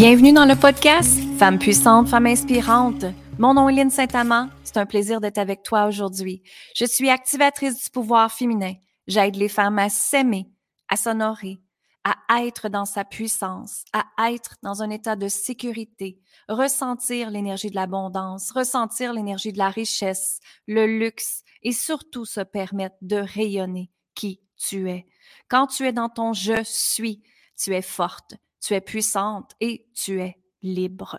Bienvenue dans le podcast Femmes puissantes, femmes inspirantes. Mon nom est Lynne Saint-Amand. C'est un plaisir d'être avec toi aujourd'hui. Je suis activatrice du pouvoir féminin. J'aide les femmes à s'aimer, à s'honorer, à être dans sa puissance, à être dans un état de sécurité, ressentir l'énergie de l'abondance, ressentir l'énergie de la richesse, le luxe et surtout se permettre de rayonner qui tu es. Quand tu es dans ton je suis, tu es forte, tu es puissante et tu es libre.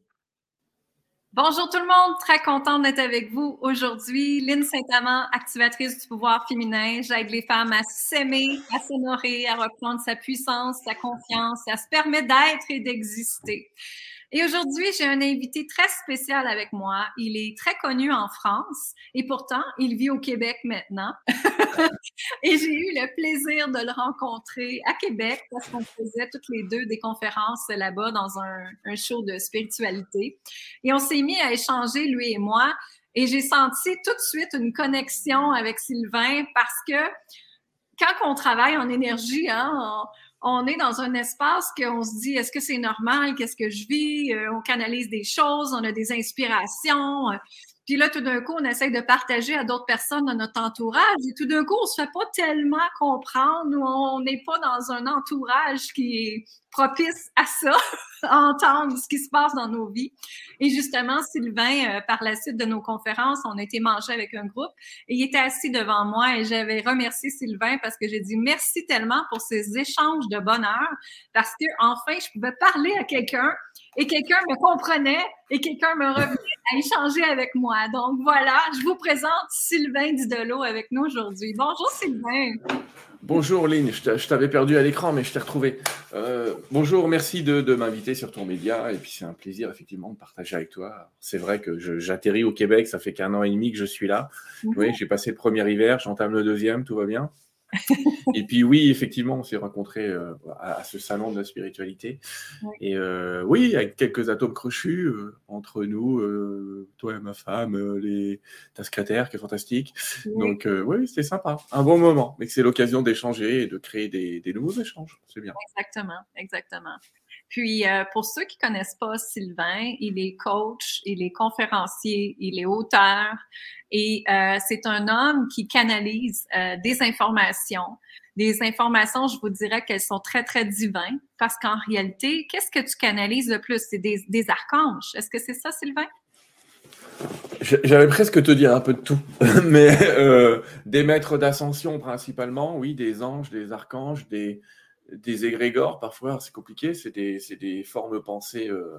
Bonjour tout le monde, très contente d'être avec vous aujourd'hui. Lynne Saint-Amand, activatrice du pouvoir féminin. J'aide les femmes à s'aimer, à s'honorer, à reprendre sa puissance, sa confiance, à se permettre d'être et d'exister. Et aujourd'hui, j'ai un invité très spécial avec moi. Il est très connu en France et pourtant, il vit au Québec maintenant. et j'ai eu le plaisir de le rencontrer à Québec parce qu'on faisait toutes les deux des conférences là-bas dans un, un show de spiritualité. Et on s'est mis à échanger, lui et moi. Et j'ai senti tout de suite une connexion avec Sylvain parce que quand on travaille en énergie, hein, on est dans un espace qu'on se dit est-ce que c'est normal, qu'est-ce que je vis, euh, on canalise des choses, on a des inspirations. Puis là, tout d'un coup, on essaie de partager à d'autres personnes dans notre entourage. Et tout d'un coup, on se fait pas tellement comprendre ou on n'est pas dans un entourage qui est propice à ça, à entendre ce qui se passe dans nos vies. Et justement, Sylvain, euh, par la suite de nos conférences, on a été manger avec un groupe et il était assis devant moi et j'avais remercié Sylvain parce que j'ai dit merci tellement pour ces échanges de bonheur parce que enfin, je pouvais parler à quelqu'un et quelqu'un me comprenait et quelqu'un me revenait à échanger avec moi. Donc voilà, je vous présente Sylvain Didolo avec nous aujourd'hui. Bonjour Sylvain. Bonjour Lynn, je t'avais perdu à l'écran, mais je t'ai retrouvé. Euh, bonjour, merci de, m'inviter sur ton média. Et puis c'est un plaisir effectivement de partager avec toi. C'est vrai que j'atterris au Québec, ça fait qu'un an et demi que je suis là. Mhm. Oui, j'ai passé le premier hiver, j'entame le deuxième, tout va bien. et puis oui, effectivement, on s'est rencontrés euh, à, ce salon de la spiritualité. Et euh, oui, avec quelques atomes crochus euh, entre nous, toi et ma femme, les, ta secrétaire qui est fantastique. Donc oui, c'était sympa, un bon moment. Mais c'est l'occasion d'échanger et de créer des, des nouveaux échanges. C'est bien. Exactement, exactement. Puis, pour ceux qui connaissent pas Sylvain, il est coach, il est conférencier, il est auteur, et euh, c'est un homme qui canalise euh, des informations. Des informations, je vous dirais qu'elles sont très, très divines parce qu'en réalité, qu'est-ce que tu canalises le plus? C'est des, des archanges. Est-ce que c'est ça, Sylvain? J'allais presque te dire un peu de tout, mais euh, des maîtres d'ascension principalement, oui, des anges, des archanges, des, des égrégores parfois, c'est compliqué, c'est des, des, formes pensées euh,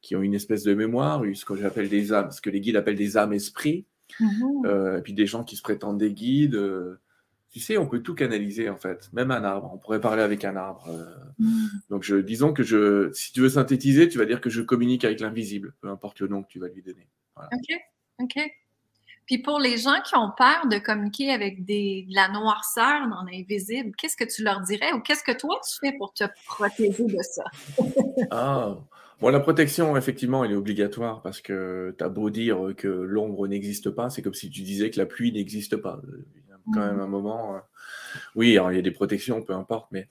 qui ont une espèce de mémoire, ce que j'appelle des âmes, ce que les guides appellent des âmes esprits, mhm. euh, et puis des gens qui se prétendent des guides. Euh, tu sais, on peut tout canaliser en fait, même un arbre. On pourrait parler avec un arbre. Euh. Mhm. Donc, je, disons que je, si tu veux synthétiser, tu vas dire que je communique avec l'invisible, peu importe le nom que tu vas lui donner. Ok, ok. Puis pour les gens qui ont peur de communiquer avec des, de la noirceur dans l'invisible, qu'est-ce que tu leur dirais ou qu'est-ce que toi tu fais pour te protéger de ça? ah, Bon, la protection, effectivement, elle est obligatoire parce que tu as beau dire que l'ombre n'existe pas, c'est comme si tu disais que la pluie n'existe pas. Il y a quand même mmh. un moment. Euh, oui, il y a des protections, peu importe, mais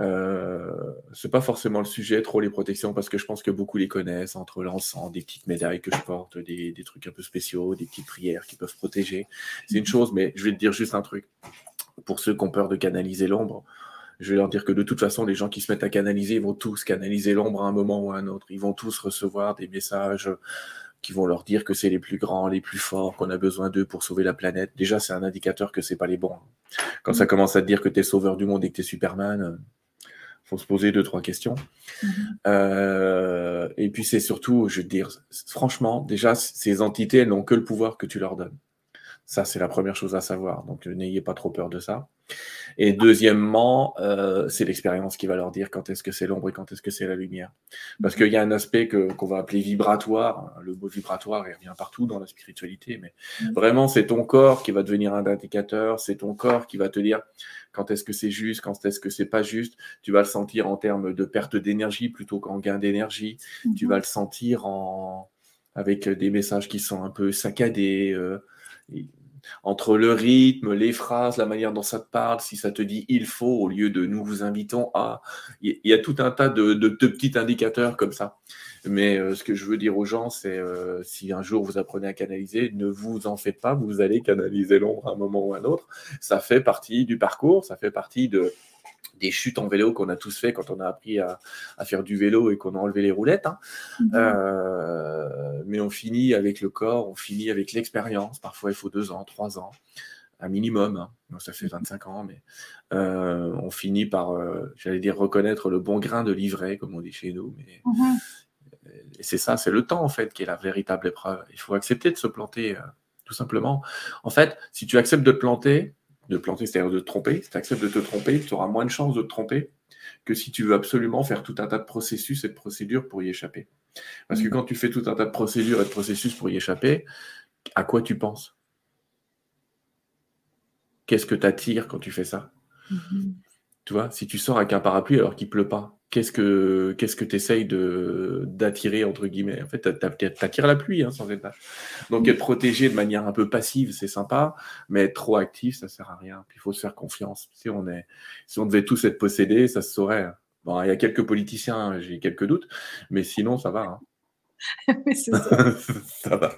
euh, c'est pas forcément le sujet, trop les protections, parce que je pense que beaucoup les connaissent, entre l'encens, des petites médailles que je porte, des, trucs un peu spéciaux, des petites prières qui peuvent protéger. C'est une chose, mais je vais te dire juste un truc. Pour ceux qui ont peur de canaliser l'ombre, je vais leur dire que de toute façon, les gens qui se mettent à canaliser, ils vont tous canaliser l'ombre à un moment ou à un autre. Ils vont tous recevoir des messages qui vont leur dire que c'est les plus grands, les plus forts, qu'on a besoin d'eux pour sauver la planète. Déjà, c'est un indicateur que c'est pas les bons. Quand ça mm. commence à te dire que tu es sauveur du monde et que tu es Superman, faut se poser deux, trois questions. Mm-hmm. Euh, et puis c'est surtout, je veux dire, franchement, déjà, ces entités, elles n'ont que le pouvoir que tu leur donnes. Ça, c'est la première chose à savoir. Donc, n'ayez pas trop peur de ça. Et deuxièmement, euh, c'est l'expérience qui va leur dire quand est-ce que c'est l'ombre et quand est-ce que c'est la lumière. Parce qu'il y a un aspect qu'on va appeler vibratoire. Le mot vibratoire, il revient partout dans la spiritualité, mais mm. vraiment, c'est ton corps qui va devenir un indicateur. C'est ton corps qui va te dire quand est-ce que c'est juste, quand est-ce que c'est pas juste. Tu vas le sentir en termes de perte d'énergie plutôt qu'en gain d'énergie. Tu mm-hmm. vas le sentir en avec des messages qui sont un peu saccadés. Euh, entre le rythme, les phrases, la manière dont ça te parle, si ça te dit il faut au lieu de nous vous invitons à. Il y a tout un tas de, petits indicateurs comme ça. Mais euh, ce que je veux dire aux gens, c'est euh, si un jour vous apprenez à canaliser, ne vous en faites pas, vous allez canaliser l'ombre à un moment ou à un autre. Ça fait partie du parcours, ça fait partie de, des chutes en vélo qu'on a tous fait quand on a appris à, faire du vélo et qu'on a enlevé les roulettes. Hein. Mhm. Euh, mais on finit avec le corps, on finit avec l'expérience. Parfois, il faut deux ans, trois ans, un minimum. Hein. ça fait 25 ans, mais euh, on finit par, euh, j'allais dire, reconnaître le bon grain de livret, comme on dit chez nous. Mais... Mhm. Et c'est ça, c'est le temps, en fait, qui est la véritable épreuve. Il faut accepter de se planter, tout simplement. En fait, si tu acceptes de te planter, de planter, c'est-à-dire de te tromper. Si tu acceptes de te tromper, tu auras moins de chances de te tromper que si tu veux absolument faire tout un tas de processus et de procédures pour y échapper. Parce que mm. quand tu fais tout un tas de procédures et de processus pour y échapper, à quoi tu penses? Qu'est-ce que tu attires quand tu fais ça? Mm-hmm. Tu vois, si tu sors avec un parapluie alors qu'il pleut pas, qu'est-ce que qu'est-ce que tu essayes de d'attirer entre guillemets? En fait, tu attires la pluie hein, sans être Donc être protégé de manière un peu passive, c'est sympa, mais être trop actif, ça sert à rien. Puis il faut se faire confiance. Si on est si on devait tous être possédés, ça se saurait. Bon, il y a quelques politiciens, j'ai quelques doutes, mais sinon ça va. Hein. ça. ça va.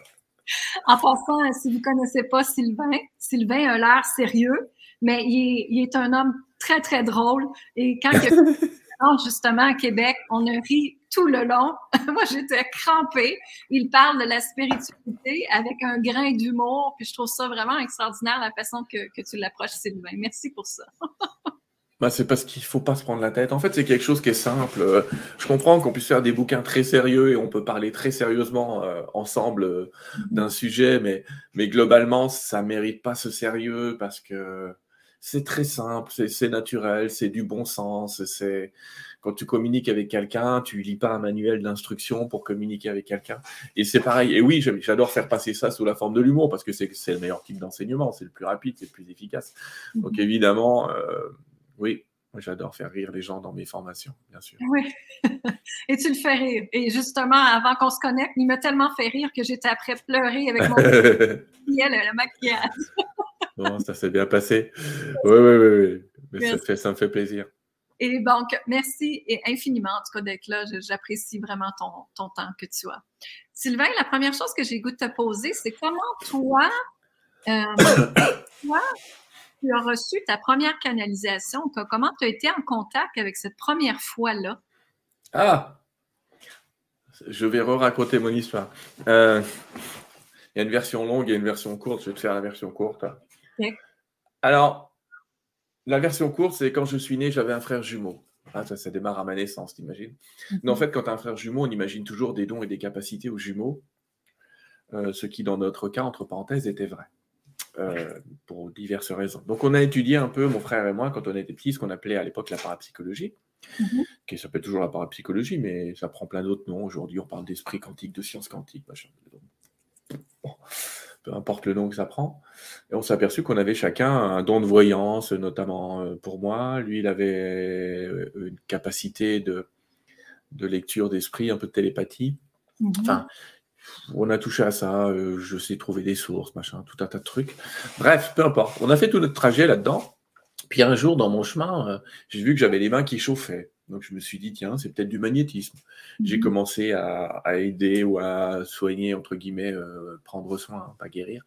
En passant, si vous ne connaissez pas Sylvain, Sylvain a l'air sérieux, mais il est, il est, un homme très, très drôle. Et quand il justement à Québec. On a ri tout le long. Moi, j'étais crampée. Il parle de la spiritualité avec un grain d'humour. Puis je trouve ça vraiment extraordinaire la façon que, tu l'approches, Sylvain. Merci pour ça. Bah, c'est parce qu'il faut pas se prendre la tête. En fait, c'est quelque chose qui est simple. Je comprends qu'on puisse faire des bouquins très sérieux et on peut parler très sérieusement euh, ensemble euh, d'un sujet, mais, mais globalement, ça mérite pas ce sérieux parce que c'est très simple, c'est naturel, c'est du bon sens. C'est quand tu communiques avec quelqu'un, tu lis pas un manuel d'instruction pour communiquer avec quelqu'un. Et c'est pareil. Et oui, j'adore faire passer ça sous la forme de l'humour parce que c'est le meilleur type d'enseignement, c'est le plus rapide, c'est le plus efficace. Donc mhm. évidemment, euh, oui, j'adore faire rire les gens dans mes formations, bien sûr. Oui. Et tu le fais rire. Et justement, avant qu'on se connecte, il m'a tellement fait rire que j'étais après pleurer avec mon le maquillage. Bon, ça s'est bien passé. Oui, oui, oui. Ça, fait, ça me fait plaisir. Et donc, merci et infiniment, en tout cas, d'être là. J'apprécie vraiment ton, ton, temps que tu as. Sylvain, la première chose que j'ai goût de te poser, c'est comment toi, euh, toi, tu as reçu ta première canalisation? Comment tu as été en contact avec cette première fois-là? Ah! Je vais re-raconter mon histoire. Euh, il y a une version longue et une version courte. Je vais te faire la version courte. Alors, la version courte, c'est quand je suis né, j'avais un frère jumeau. Ah, ça, ça démarre à ma naissance, t'imagines? Mais en mhm. fait, quand tu as un frère jumeau, on imagine toujours des dons et des capacités aux jumeaux, euh, ce qui, dans notre cas, entre parenthèses, était vrai. Euh, pour diverses raisons. Donc, on a étudié un peu, mon frère et moi, quand on était petits, ce qu'on appelait à l'époque la parapsychologie, mhm. qui s'appelle toujours la parapsychologie, mais ça prend plein d'autres noms. Aujourd'hui, on parle d'esprit quantique, de science quantique, machin. Bon peu importe le nom que ça prend. Et on s'est aperçu qu'on avait chacun un don de voyance, notamment euh, pour moi. Lui, il avait euh, une capacité de, de lecture d'esprit, un peu de télépathie. Mhm. Enfin, on a touché à ça, euh, je sais trouver des sources, machin, tout un tas de trucs. Bref, peu importe. On a fait tout notre trajet là-dedans. Puis un jour, dans mon chemin, j'ai vu que j'avais les mains qui chauffaient. Donc je me suis dit, tiens, c'est peut-être du magnétisme. J'ai mhm. commencé à, aider ou à soigner, entre guillemets, euh, prendre soin, pas guérir,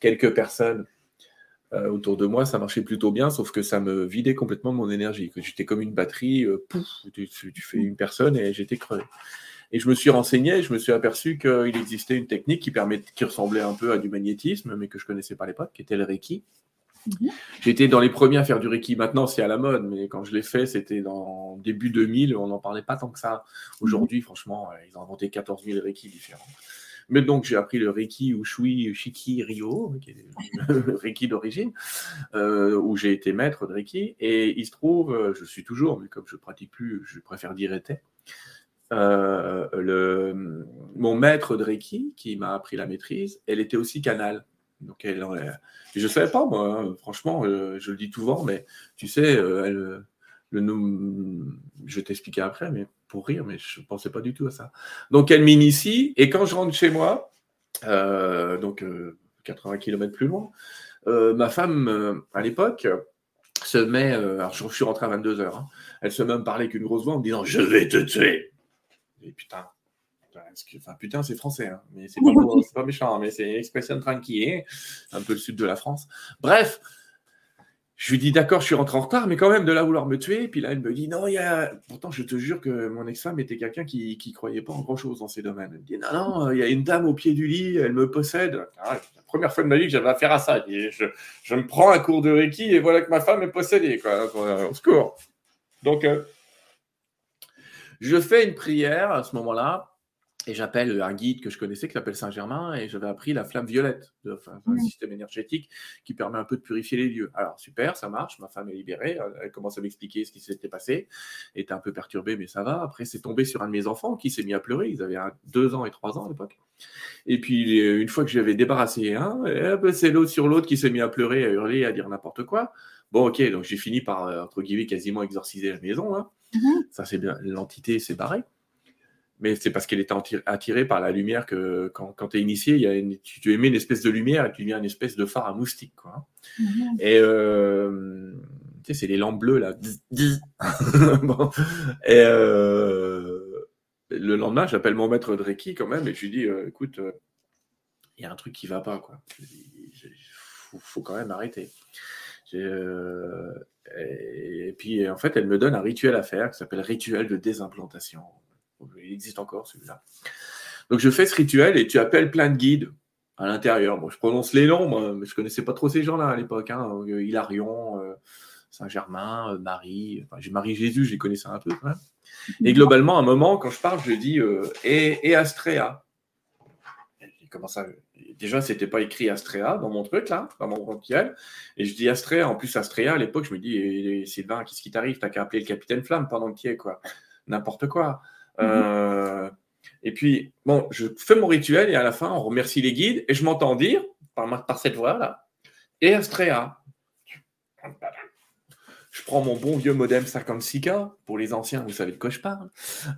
quelques personnes euh, autour de moi. Ça marchait plutôt bien, sauf que ça me vidait complètement de mon énergie. Que j'étais comme une batterie, euh, pouf, tu, fais une personne et j'étais crevé. Et je me suis renseigné, je me suis aperçu qu'il existait une technique qui, permet, qui ressemblait un peu à du magnétisme, mais que je connaissais pas à l'époque, qui était le Reiki. Mhm. J'étais dans les premiers à faire du Reiki. Maintenant, c'est à la mode, mais quand je l'ai fait, c'était dans début 2000. On n'en parlait pas tant que ça. Aujourd'hui, franchement, euh, ils ont inventé 14 000 Reiki différents. Mais donc, j'ai appris le Reiki Ushui Shiki Ryo, qui est le Reiki d'origine, euh, où j'ai été maître de Reiki. Et il se trouve, euh, je suis toujours, mais comme je pratique plus, je préfère dire était. Mon maître de Reiki, qui m'a appris la maîtrise, elle était aussi canal. Donc elle, je ne savais pas, moi, hein, franchement, je le dis souvent, mais tu sais, elle, le nom, je t'expliquer après, mais pour rire, mais je ne pensais pas du tout à ça. Donc, elle m'initie, et quand je rentre chez moi, euh, donc 80 euh, km plus loin, euh, ma femme, à l'époque, se met, alors je, suis rentré à 22h, hein, elle se met à me parler qu'une grosse voix en me disant Je vais te tuer. Et putain, Enfin, putain, c'est français, hein, mais c'est pas, pas, méchant, hein, mais c'est une expression tranquille, un peu le sud de la France. Bref, je lui dis d'accord, je suis rentré en retard, mais quand même de là vouloir me tuer. Puis là, elle me dit non, il y a. Pourtant, je te jure que mon ex-femme était quelqu'un qui ne croyait pas en grand-chose dans ces domaines. Elle me dit non, non, il y a une dame au pied du lit, elle me possède. Ah, la première fois de ma vie que j'avais affaire à ça. Je, je, me prends un cours de Reiki et voilà que ma femme est possédée. Quoi. Au secours. Donc, euh, je fais une prière à ce moment-là et j'appelle un guide que je connaissais qui s'appelle Saint-Germain et j'avais appris la flamme violette, enfin, un système énergétique qui permet un peu de purifier les lieux. Alors super, ça marche, ma femme est libérée, elle commence à m'expliquer ce qui s'était passé, elle était un peu perturbée mais ça va. Après c'est tombé sur un de mes enfants qui s'est mis à pleurer, ils avaient deux ans et trois ans à l'époque. Et puis une fois que j'avais débarrassé un, c'est l'autre sur l'autre qui s'est mis à pleurer, à hurler, à dire n'importe quoi. Bon ok, donc j'ai fini par euh, entre guillemets quasiment exorciser la maison. Hein. Mm-hmm. Ça c'est bien, l'entité s'est barrée mais c'est parce qu'elle était attirée par la lumière que quand, quand tu es initié, il y a tu, émets une espèce de lumière et tu deviens une espèce de phare à moustique. Quoi. Mhm. Et euh, tu sais, c'est les lampes bleues là. Et euh, le lendemain, j'appelle mon maître de Reiki quand même et je lui dis euh, écoute, il y a un truc qui va pas. quoi. Il faut, faut, quand même arrêter. et puis en fait, elle me donne un rituel à faire qui s'appelle rituel de désimplantation. Il existe encore celui-là. Donc je fais ce rituel et tu appelles plein de guides à l'intérieur. Bon, je prononce les noms, mais je connaissais pas trop ces gens-là à l'époque. Hein. Euh, Hilarion, euh, Saint-Germain, euh, Marie. Enfin, j'ai Marie-Jésus, je les connaissais un peu. Et globalement, à un moment, quand je parle, je dis et, Astrea. Comment ça Déjà, c'était pas écrit Astrea dans mon truc là, dans mon rituel. Et je dis Astrea. En plus, Astrea, à l'époque, je me dis Sylvain, qu'est-ce qui t'arrive? T'as qu'à appeler le capitaine Flamme pendant que tu es quoi. N'importe quoi. Euh, et puis, bon, je fais mon rituel et à la fin, on remercie les guides et je m'entends dire, par, par cette voix-là, et Astrea. Je prends mon bon vieux modem 56K, pour les anciens, vous savez de quoi je parle,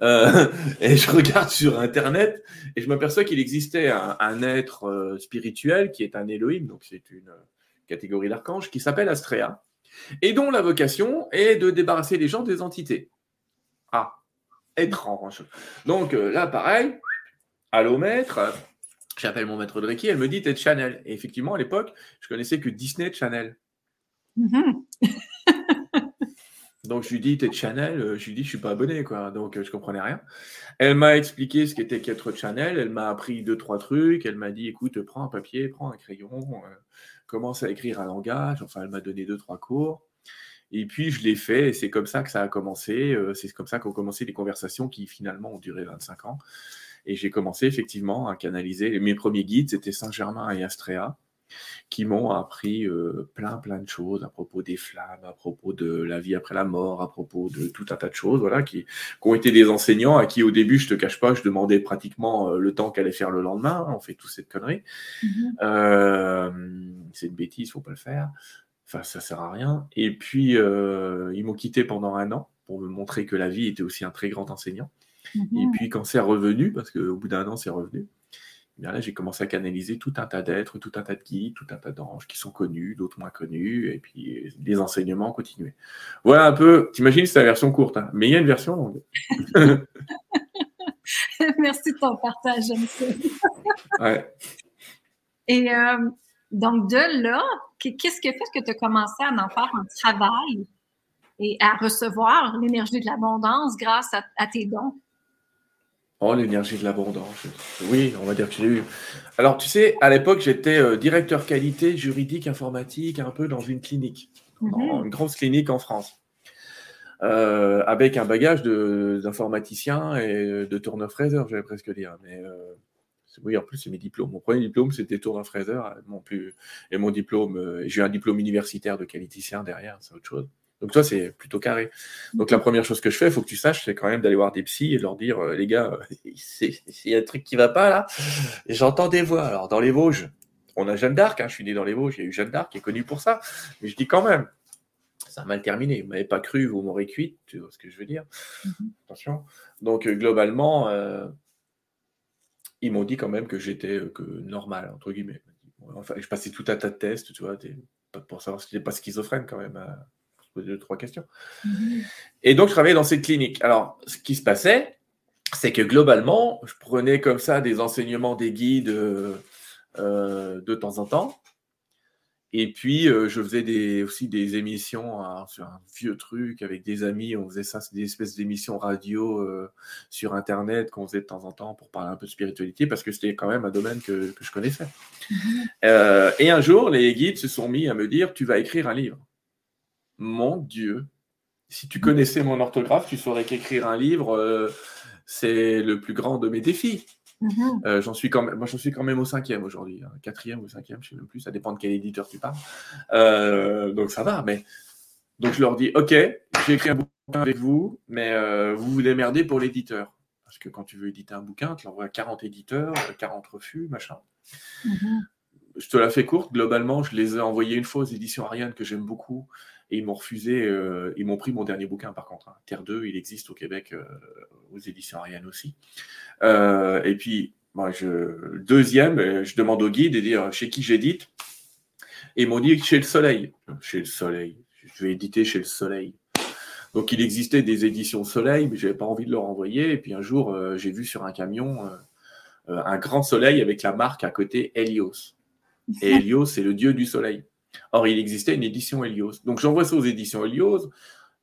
euh, et je regarde sur Internet et je m'aperçois qu'il existait un, être euh, spirituel qui est un Elohim, donc c'est une catégorie d'archange, qui s'appelle Astrea, et dont la vocation est de débarrasser les gens des entités. Ah, étrange. Donc euh, là, pareil, allô maître, j'appelle mon maître de Reiki, elle me dit, t'es de Chanel. Et effectivement, à l'époque, je connaissais que Disney de Chanel. Mm-hmm. Donc je lui dis, t'es de Chanel? Euh, Je lui dis, je suis pas abonné, quoi. Donc euh, je comprenais rien. Elle m'a expliqué ce qu'était qu'être Chanel. Elle m'a appris deux, trois trucs. Elle m'a dit, écoute, prends un papier, prends un crayon, commence à écrire un langage. Enfin, elle m'a donné deux, trois cours. Et puis je l'ai fait, et c'est comme ça que ça a commencé. Euh, c'est comme ça qu'ont commencé les conversations qui finalement ont duré 25 ans. Et j'ai commencé effectivement à canaliser. Mes premiers guides, c'était Saint-Germain et Astrea, qui m'ont appris euh, plein, plein de choses à propos des flammes, à propos de la vie après la mort, à propos de tout un tas de choses, voilà, qui, ont été des enseignants à qui au début, je te cache pas, je demandais pratiquement euh, le temps qu'elle allait faire le lendemain. On fait toute cette connerie. Mm-hmm. c'est une bêtise, faut pas le faire. Enfin, ça sert à rien. Et puis, euh, ils m'ont quitté pendant un an pour me montrer que la vie était aussi un très grand enseignant. Et mhm. puis, quand c'est revenu, parce qu'au bout d'un an, c'est revenu, eh bien là, j'ai commencé à canaliser tout un tas d'êtres, tout un tas de guides, tout un tas d'anges qui sont connus, d'autres moins connus, et puis les enseignements ont continué. Voilà un peu, t'imagines, c'est la version courte, hein, mais il y a une version longue. Merci de ton partage, ouais. Et euh, donc, de là, qu'est-ce qui a fait que tu as commencé à en faire un travail et à recevoir l'énergie de l'abondance grâce à, tes dons? Oh, l'énergie de l'abondance. Oui, on va dire que j'ai eu. Alors, tu sais, à l'époque, j'étais euh, directeur qualité juridique informatique un peu dans une clinique, mm-hmm. une grosse clinique en France, euh, avec un bagage d'informaticien et de tourneur-fraiseur, j'allais presque dire. Mais euh, Oui, en plus, c'est mes diplômes. Mon premier diplôme, c'était Tour d'un fraiseur. Mon plus... Et mon diplôme, j'ai un diplôme universitaire de qualiticien derrière, c'est autre chose. Donc toi, c'est plutôt carré. Donc la première chose que je fais, il faut que tu saches, c'est quand même d'aller voir des psys et leur dire, les gars, il y a un truc qui va pas là. J'entends des voix. Alors dans les Vosges, on a Jeanne d'Arc, hein, je suis né dans les Vosges, il y a eu Jeanne d'Arc qui est connue pour ça. Mais je dis quand même, ça a mal terminé. Vous ne m'avez pas cru, vous m'aurez cuit, tu vois ce que je veux dire? Mhm. Attention. Donc euh, globalement, euh, ils m'ont dit quand même que j'étais euh, que normal, entre guillemets. Enfin, je passais tout un tas de tests, tu vois, pour savoir si j'étais pas schizophrène quand même. se poser deux, trois questions. Mhm. Et donc, je travaillais dans cette clinique. Alors, ce qui se passait, c'est que globalement, je prenais comme ça des enseignements des guides euh, de temps en temps. Et puis, euh, je faisais des, aussi des émissions hein, sur un vieux truc avec des amis. On faisait ça, c'est des espèces d'émissions radio euh, sur Internet qu'on faisait de temps en temps pour parler un peu de spiritualité parce que c'était quand même un domaine que, que je connaissais. Mm-hmm. et un jour, les guides se sont mis à me dire Tu vas écrire un livre. Mon Dieu, si tu connaissais mon orthographe, tu saurais qu'écrire un livre, c'est le plus grand de mes défis. Mhm. Euh, j'en suis quand même, moi, j'en suis quand même au cinquième aujourd'hui, hein. quatrième ou cinquième, je sais même plus, ça dépend de quel éditeur tu parles. Euh, donc ça va, mais donc je leur dis, ok, j'ai écrit un bouquin avec vous, mais euh, vous vous démerdez pour l'éditeur. Parce que quand tu veux éditer un bouquin, tu l'envoies à 40 éditeurs, 40 refus, machin. Mhm. Je te la fais courte, globalement, je les ai envoyés une fois aux éditions Ariane que j'aime beaucoup, et ils m'ont refusé, ils m'ont pris mon dernier bouquin par contre. Hein. Terre 2, il existe au Québec aux éditions Ariane aussi. Euh, et puis, moi, je, deuxième, euh, je demande au guide de dire chez qui j'édite? Et ils m'ont dit chez le Soleil. Chez le Soleil. Je vais éditer chez le Soleil. Donc, il existait des éditions Soleil, mais je n'avais pas envie de leur envoyer. Et puis, un jour, euh, j'ai vu sur un camion un grand soleil avec la marque à côté Helios. Et Helios, c'est le dieu du soleil. Or, il existait une édition Helios. Donc, j'envoie ça aux éditions Helios.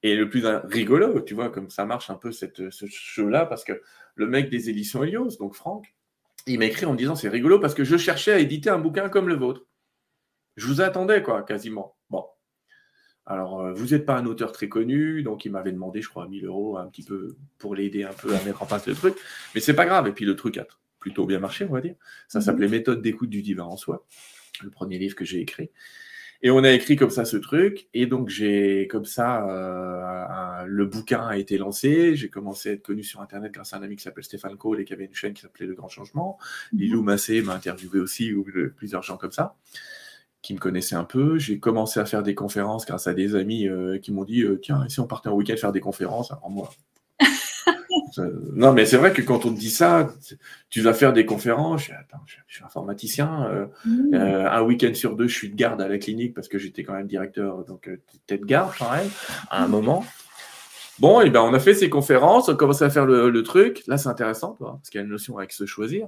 Et le plus rigolo, tu vois, comme ça marche un peu cette, ce jeu-là, parce que le mec des éditions Helios, donc Franck, il m'a écrit en me disant c'est rigolo parce que je cherchais à éditer un bouquin comme le vôtre. Je vous attendais, quoi, quasiment. Bon. Alors, euh, vous n'êtes pas un auteur très connu, donc il m'avait demandé, je crois, 1000 euros un petit peu pour l'aider un peu à mettre en place le truc. Mais c'est pas grave. Et puis le truc a plutôt bien marché, on va dire. Ça mhm. s'appelait Méthode d'écoute du divin en soi, le premier livre que j'ai écrit. Et on a écrit comme ça ce truc. Et donc, j'ai, comme ça, euh, le bouquin a été lancé. J'ai commencé à être connu sur Internet grâce à un ami qui s'appelle Stéphane Cole et qui avait une chaîne qui s'appelait Le Grand Changement. Mhm. Lilou Massé m'a interviewé aussi, ou plusieurs gens comme ça qui me connaissaient un peu. J'ai commencé à faire des conférences grâce à des amis euh, qui m'ont dit euh, Tiens, si on partait en week-end faire des conférences? Alors, moi, non, mais c'est vrai que quand on te dit ça, tu vas faire des conférences. Je, attends, je, suis informaticien. Euh, mmh. euh, un week-end sur deux, je suis de garde à la clinique parce que j'étais quand même directeur, donc euh, tête de garde quand même, à un moment. Bon, et ben on a fait ces conférences, on a commencé à faire le, truc. Là, c'est intéressant, parce qu'il y a une notion avec se choisir.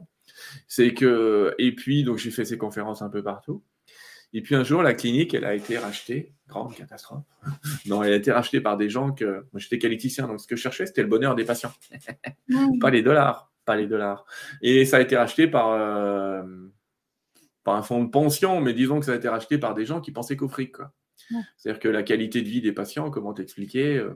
C'est que, et puis, donc j'ai fait ces conférences un peu partout. Et puis un jour, la clinique, elle a été rachetée. Grande catastrophe. non, elle a été rachetée par des gens que. Moi, j'étais qualiticien, donc ce que je cherchais, c'était le bonheur des patients. pas les dollars. Pas les dollars. Et ça a été racheté par, euh, par un fonds de pension, mais disons que ça a été racheté par des gens qui pensaient qu'au fric. C'est-à-dire que la qualité de vie des patients, comment t'expliquer euh,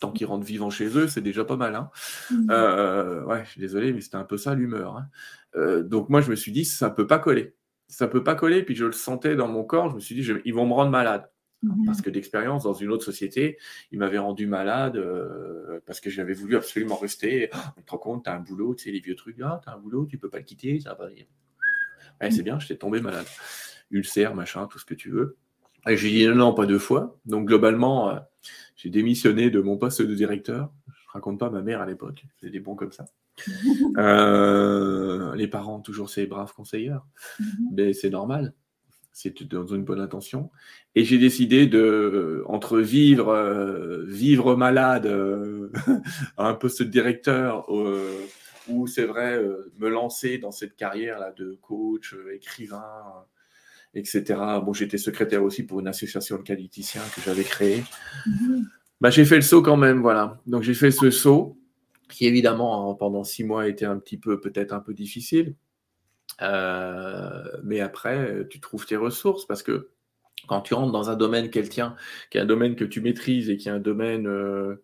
tant qu'ils rentrent vivants chez eux, c'est déjà pas mal. Hein. Mmh. Euh, ouais, je suis désolé, mais c'était un peu ça l'humeur. Hein. donc moi, je me suis dit, ça ne peut pas coller ça peut pas coller. Puis je le sentais dans mon corps. Je me suis dit, ils vont me rendre malade. Mhm. Parce que d'expérience, dans une autre société, ils m'avaient rendu malade euh, parce que j'avais voulu absolument rester. Oh, tu te rends compte, tu as un boulot, tu sais, les vieux trucs, ah, tu as un boulot, tu peux pas le quitter, ça va. Ouais, c'est bien, je t'ai tombé malade. Ulcère, machin, tout ce que tu veux. Et j'ai dit non, non, pas deux fois. Donc globalement, euh, j'ai démissionné de mon poste de directeur. Je raconte pas ma mère à l'époque, c'est des bons comme ça. Euh, les parents, toujours ces braves conseilleurs. Mhm. Mais c'est normal. C'est dans une bonne intention. Et j'ai décidé de, entre vivre, euh, vivre malade, euh, un poste de directeur, ou c'est vrai, me lancer dans cette carrière-là de coach, écrivain, etc. Bon, j'étais secrétaire aussi pour une association de qualiticiens que j'avais créée. Mhm. Bah, j'ai fait le saut quand même, voilà. Donc j'ai fait ce saut qui évidemment pendant six mois été un petit peu peut-être un peu difficile. Euh, mais après, tu trouves tes ressources parce que quand tu rentres dans un domaine qu'elle tient, qui est un domaine que tu maîtrises et qui est un domaine euh,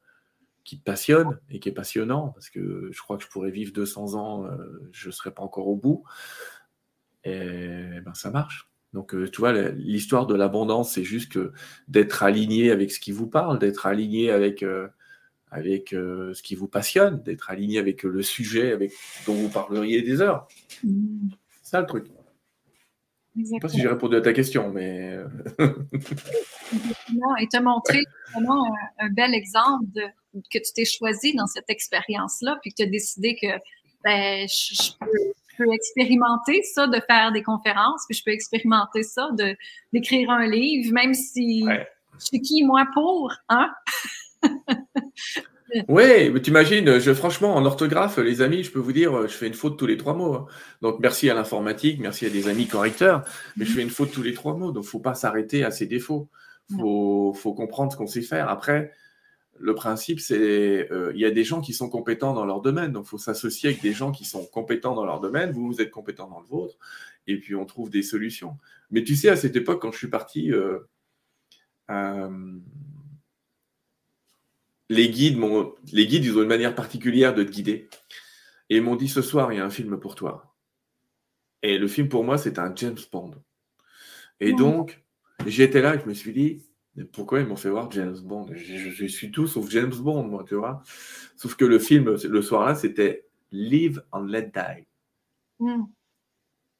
qui te passionne et qui est passionnant, parce que je crois que je pourrais vivre 200 ans, euh, je ne serais pas encore au bout, et ben ça marche. Donc, tu vois, l'histoire de l'abondance, c'est juste d'être aligné avec ce qui vous parle, d'être aligné avec, euh, avec ce qui vous passionne, d'être aligné avec le sujet avec, dont vous parleriez des heures. Mmh. C'est ça le truc. Je ne sais pas si j'ai répondu à ta question, mais. et te montrer vraiment un, bel exemple de, que tu t'es choisi dans cette expérience-là, puis que tu as décidé que ben, je, peux, expérimenter ça, de faire des conférences, puis je peux expérimenter ça, de, d'écrire un livre, même si je suis qui, moi, pour, hein? Oui, mais t'imagines, je, franchement, en orthographe, les amis, je peux vous dire, je fais une faute tous les trois mots. Hein. Donc, merci à l'informatique, merci à des amis correcteurs, mais je fais une faute tous les trois mots. Donc, il ne faut pas s'arrêter à ses défauts. Il faut, comprendre ce qu'on sait faire. Après, le principe, c'est euh, il y a des gens qui sont compétents dans leur domaine. Donc, il faut s'associer avec des gens qui sont compétents dans leur domaine. Vous, vous êtes compétents dans le vôtre. Et puis, on trouve des solutions. Mais tu sais, à cette époque, quand je suis parti, euh, euh, les guides, les guides, ils ont une manière particulière de te guider. Et ils m'ont dit ce soir, il y a un film pour toi. Et le film pour moi, c'est un James Bond. Et donc, j'étais là et je me suis dit, pourquoi ils m'ont fait voir James Bond? Je, suis tout sauf James Bond, moi, tu vois. Sauf que le film, le soir-là, c'était Live and Let Die. Hmm.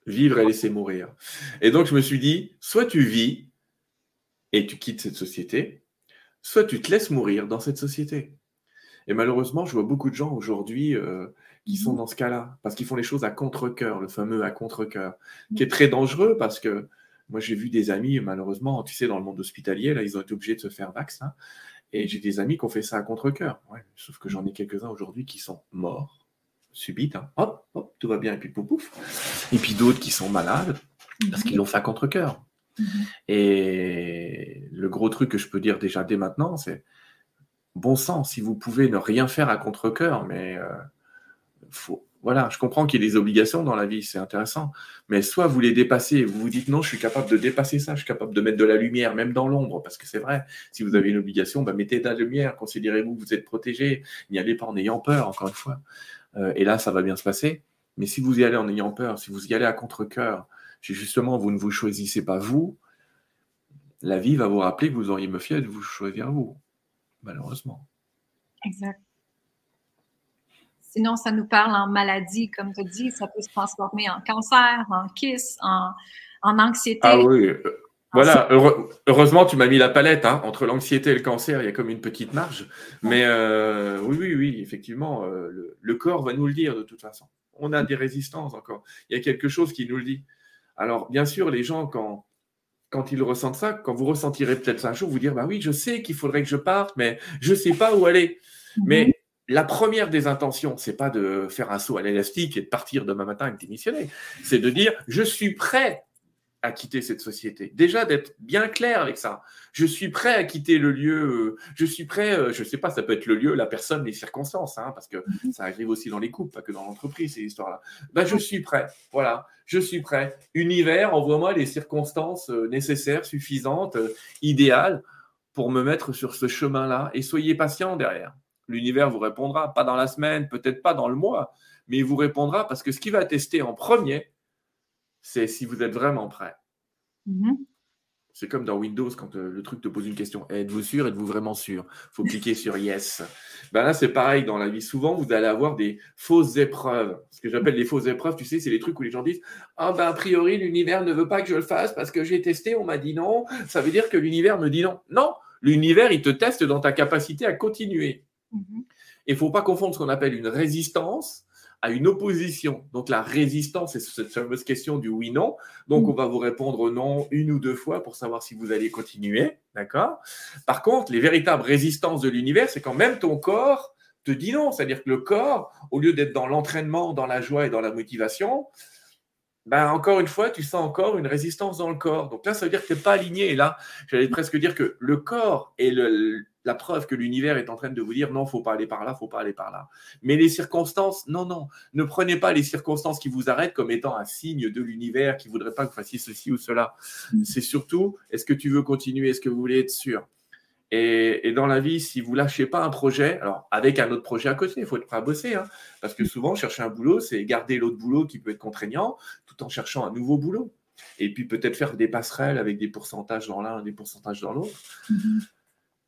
Vivre et laisser mourir. Et donc, je me suis dit, soit tu vis et tu quittes cette société, soit tu te laisses mourir dans cette société. Et malheureusement, je vois beaucoup de gens aujourd'hui euh, qui sont mhm. dans ce cas-là, parce qu'ils font les choses à contre-coeur, le fameux à contre-coeur, qui est très dangereux parce que moi, j'ai vu des amis, malheureusement, tu sais, dans le monde hospitalier, là, ils ont été obligés de se faire vax. Hein, et j'ai des amis qui ont fait ça à contre-coeur. sauf que j'en ai quelques-uns aujourd'hui qui sont morts, subites. Hein. hop, hop, tout va bien, et puis pouf, pouf. Et puis d'autres qui sont malades parce mhm. qu'ils l'ont fait à contre-coeur. Mhm. Et le gros truc que je peux dire déjà dès maintenant, c'est bon sang, si vous pouvez ne rien faire à contre-coeur, mais euh, voilà, je comprends qu'il y ait des obligations dans la vie, c'est intéressant, mais soit vous les dépassez, vous vous dites non, je suis capable de dépasser ça, je suis capable de mettre de la lumière, même dans l'ombre, parce que c'est vrai, si vous avez une obligation, bah, mettez de la lumière, considérez-vous vous êtes protégé, n'y allez pas en ayant peur, encore une fois. Euh, et là, ça va bien se passer. Mais si vous y allez en ayant peur, si vous y allez à contre-coeur, si justement vous ne vous choisissez pas vous, la vie va vous rappeler que vous auriez me fier de vous choisir vous, malheureusement. Exact. Sinon, ça nous parle en maladie, comme tu dis, ça peut se transformer en cancer, en kiss, en, anxiété. Ah oui, voilà, heureusement, tu m'as mis la palette. Hein. Entre l'anxiété et le cancer, il y a comme une petite marge. Mais euh, oui, oui, oui, effectivement, euh, le, corps va nous le dire de toute façon. On a des résistances encore. Il y a quelque chose qui nous le dit. Alors, bien sûr, les gens, quand, quand ils ressentent ça, quand vous ressentirez peut-être ça un jour, vous dire, bah oui, je sais qu'il faudrait que je parte, mais je ne sais pas où aller. Mhm. Mais la première des intentions, c'est pas de faire un saut à l'élastique et de partir demain matin et de démissionner. C'est de dire, je suis prêt à quitter cette société. Déjà d'être bien clair avec ça. Je suis prêt à quitter le lieu. Euh, je suis prêt. Euh, je ne sais pas, ça peut être le lieu, la personne, les circonstances, hein, parce que mhm. ça arrive aussi dans les couples, pas que dans l'entreprise ces histoires-là. Ben, je suis prêt. Voilà, je suis prêt. Univers, envoie-moi les circonstances euh, nécessaires, suffisantes, idéales pour me mettre sur ce chemin-là. Et soyez patient derrière. L'univers vous répondra, pas dans la semaine, peut-être pas dans le mois, mais il vous répondra parce que ce qu'il va tester en premier, c'est si vous êtes vraiment prêt. Mhm. C'est comme dans Windows, quand euh, le truc te pose une question. Êtes-vous sûr Êtes-vous vraiment sûr? Il faut cliquer sur Yes. Ben là, c'est pareil dans la vie. Souvent, vous allez avoir des fausses épreuves. Ce que j'appelle les fausses épreuves, tu sais, c'est les trucs où les gens disent Ah, ben, a priori, l'univers ne veut pas que je le fasse parce que j'ai testé, on m'a dit non. Ça veut dire que l'univers me dit non. Non, l'univers, il te teste dans ta capacité à continuer. Il ne faut pas confondre ce qu'on appelle une résistance à une opposition. Donc la résistance, c'est cette fameuse question du oui-non. Donc mm. on va vous répondre non une ou deux fois pour savoir si vous allez continuer. D'accord? Par contre, les véritables résistances de l'univers, c'est quand même ton corps te dit non. C'est-à-dire que le corps, au lieu d'être dans l'entraînement, dans la joie et dans la motivation, ben encore une fois, tu sens encore une résistance dans le corps. Donc là, ça veut dire que tu n'es pas aligné. Et là, j'allais presque dire que le corps est le, la preuve que l'univers est en train de vous dire non, faut pas aller par là, faut pas aller par là. Mais les circonstances, non, non, ne prenez pas les circonstances qui vous arrêtent comme étant un signe de l'univers qui voudrait pas que vous fassiez ceci ou cela. Mm. C'est surtout, est-ce que tu veux continuer, est-ce que vous voulez être sûr? Et, dans la vie, si vous lâchez pas un projet, alors avec un autre projet à côté, il faut être prêt à bosser, hein, parce que souvent, chercher un boulot, c'est garder l'autre boulot qui peut être contraignant, tout en cherchant un nouveau boulot. Et puis peut-être faire des passerelles avec des pourcentages dans l'un, des pourcentages dans l'autre. Mm-hmm.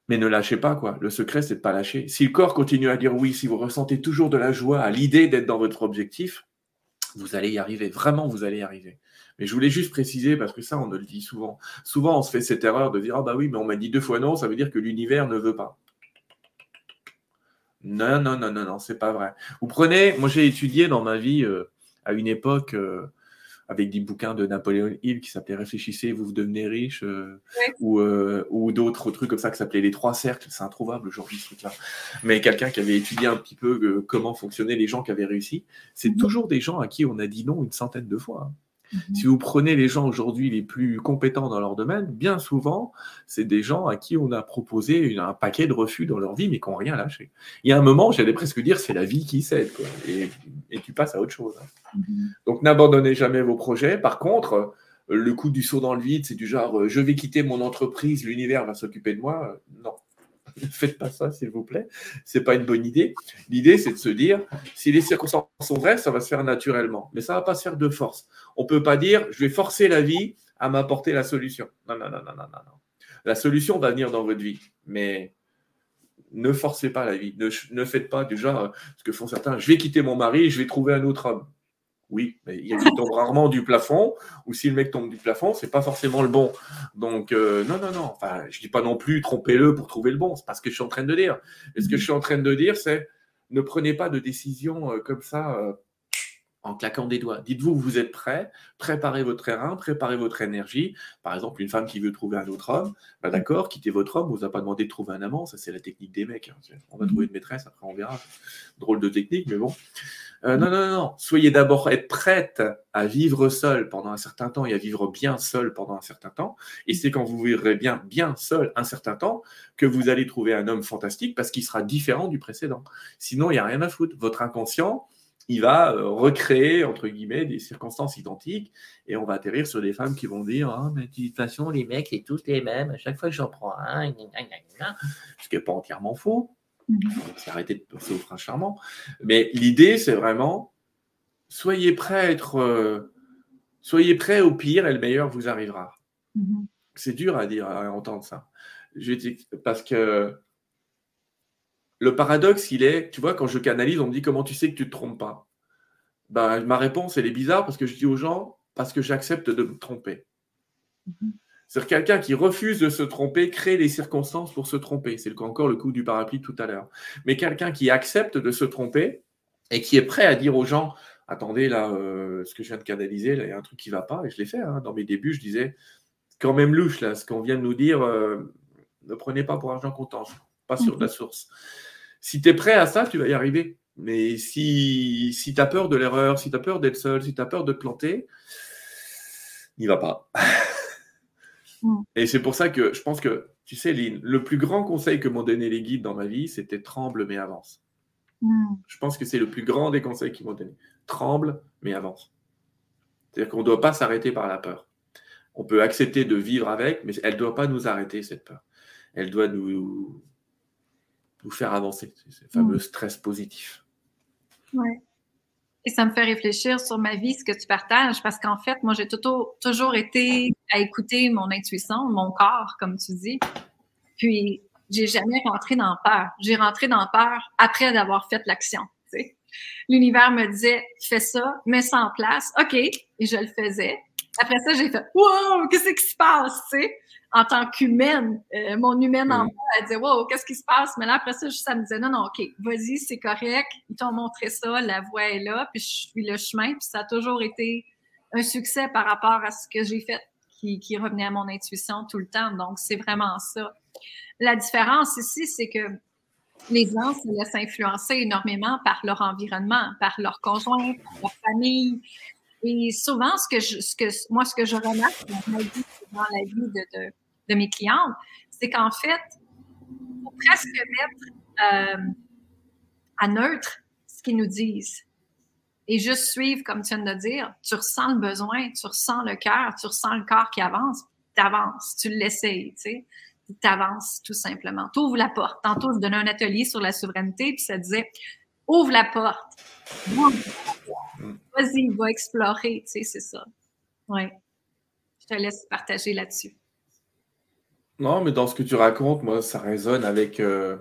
Mais ne lâchez pas, quoi. Le secret, c'est de pas lâcher. Si le corps continue à dire oui, si vous ressentez toujours de la joie à l'idée d'être dans votre objectif, vous allez y arriver. Vraiment, vous allez y arriver. Mais je voulais juste préciser, parce que ça, on le dit souvent. Souvent, on se fait cette erreur de dire Ah, bah oui, mais on m'a dit deux fois non, ça veut dire que l'univers ne veut pas. Non, non, non, non, non, c'est pas vrai. Vous prenez, moi j'ai étudié dans ma vie euh, à une époque euh, avec des bouquins de Napoléon Hill qui s'appelaient Réfléchissez, vous, vous devenez riche, euh, ou, ou d'autres trucs comme ça qui s'appelaient Les Trois Cercles. C'est introuvable aujourd'hui ce truc-là. Mais quelqu'un qui avait étudié un petit peu comment fonctionnaient les gens qui avaient réussi, c'est toujours des gens à qui on a dit non une centaine de fois. Hein. Mhm. Si vous prenez les gens aujourd'hui les plus compétents dans leur domaine, bien souvent, c'est des gens à qui on a proposé un paquet de refus dans leur vie, mais qui n'ont rien lâché. Il y a un moment, j'allais presque dire, c'est la vie qui cède, Et, tu passes à autre chose. Hein. Mhm. Donc n'abandonnez jamais vos projets. Par contre, le coup du saut dans le vide, c'est du genre, euh, je vais quitter mon entreprise, l'univers va s'occuper de moi. Non, ne faites pas ça, s'il vous plaît. C'est pas une bonne idée. L'idée, c'est de se dire, si les circonstances sont vraies, ça va se faire naturellement. Mais ça va pas se faire de force. On peut pas dire, je vais forcer la vie à m'apporter la solution. Non, non, non, non, non, non. La solution va venir dans votre vie. Mais ne forcez pas la vie. Ne, ne faites pas déjà ce que font certains. Je vais quitter mon mari je vais trouver un autre homme. Oui, mais il tombent rarement du plafond, ou si le mec tombe du plafond, c'est pas forcément le bon. Donc, euh, non, non, non. Enfin, je dis pas non plus trompez-le pour trouver le bon. C'est pas ce que je suis en train de dire. Et ce que je suis en train de dire, c'est ne prenez pas de décision euh, comme ça euh, en claquant des doigts. Dites-vous, vous êtes prêt, préparez votre terrain, préparez votre énergie. Par exemple, une femme qui veut trouver un autre homme, bah d'accord, quittez votre homme, on vous a pas demandé de trouver un amant, ça c'est la technique des mecs. Hein. On va trouver une maîtresse, après on verra. Drôle de technique, mais bon. Euh, non, non, non, soyez d'abord être prête à vivre seul pendant un certain temps et à vivre bien seul pendant un certain temps. Et c'est quand vous vivrez bien, bien seul un certain temps que vous allez trouver un homme fantastique parce qu'il sera différent du précédent. Sinon, il n'y a rien à foutre. Votre inconscient, il va euh, recréer, entre guillemets, des circonstances identiques et on va atterrir sur des femmes qui vont dire Ah, mais de toute façon, les mecs, c'est tous les mêmes. À chaque fois que j'en prends un, ce qui n'est pas entièrement faux. C'est arrêter de penser au prince charmant. Mais l'idée, c'est vraiment soyez prêt à être. Euh, soyez prêt au pire et le meilleur vous arrivera. Mm-hmm. C'est dur à dire, à entendre ça. Je dis, parce que le paradoxe, il est, tu vois, quand je canalise, on me dit comment tu sais que tu ne te trompes pas? Ben, ma réponse, elle est bizarre parce que je dis aux gens, parce que j'accepte de me tromper. Mm-hmm. C'est-à-dire quelqu'un qui refuse de se tromper crée les circonstances pour se tromper. C'est encore le coup du parapluie tout à l'heure. Mais quelqu'un qui accepte de se tromper et qui est prêt à dire aux gens attendez là, euh, ce que je viens de canaliser, là, il y a un truc qui ne va pas. Et je l'ai fait. Hein. Dans mes débuts, je disais quand même louche là, ce qu'on vient de nous dire. Euh, ne prenez pas pour argent comptant, pas sur la source. Si tu es prêt à ça, tu vas y arriver. Mais si, si tu as peur de l'erreur, si tu as peur d'être seul, si tu as peur de te planter, n'y va pas. Mm. Et c'est pour ça que je pense que, tu sais, Lynn, le plus grand conseil que m'ont donné les guides dans ma vie, c'était tremble mais avance. Mm. Je pense que c'est le plus grand des conseils qu'ils m'ont donné. Tremble mais avance. C'est-à-dire qu'on ne doit pas s'arrêter par la peur. On peut accepter de vivre avec, mais elle ne doit pas nous arrêter, cette peur. Elle doit nous, nous faire avancer, ce fameux mm. stress positif. Ouais. Et ça me fait réfléchir sur ma vie, ce que tu partages, parce qu'en fait, moi, j'ai toujours été à écouter mon intuition, mon corps, comme tu dis. Puis, j'ai jamais rentré dans peur. J'ai rentré dans peur après d'avoir fait l'action. L'univers me disait, fais ça, mets ça en place. OK. Et je le faisais. Après ça, j'ai fait, wow, qu'est-ce qui se passe? sais? En tant qu'humaine, euh, mon humaine en moi, elle disait Wow, qu'est-ce qui se passe? Mais là, après ça, ça me disait Non, non, OK, vas-y, c'est correct. Ils t'ont montré ça, la voie est là, puis je suis le chemin. Puis ça a toujours été un succès par rapport à ce que j'ai fait qui, qui revenait à mon intuition tout le temps. Donc, c'est vraiment ça. La différence ici, c'est que les gens se laissent influencer énormément par leur environnement, par leur conjoint, par leur famille, et souvent, ce que je, ce que, moi, ce que je remarque dans la vie, dans la vie de, mes clientes, c'est qu'en fait, il faut presque mettre euh, à neutre ce qu'ils nous disent. Et juste suivre, comme tu viens de dire, tu ressens le besoin, tu ressens le cœur, tu ressens le corps qui avance, tu avances, tu l'essayes, tu sais. tu avances tout simplement. Tu ouvres la porte. Tantôt, je donnais un atelier sur la souveraineté, puis ça disait ouvre la porte. Vas-y, va explorer. Tu sais, c'est ça. Oui. Je te laisse partager là-dessus. Non, mais dans ce que tu racontes, moi, ça résonne avec euh,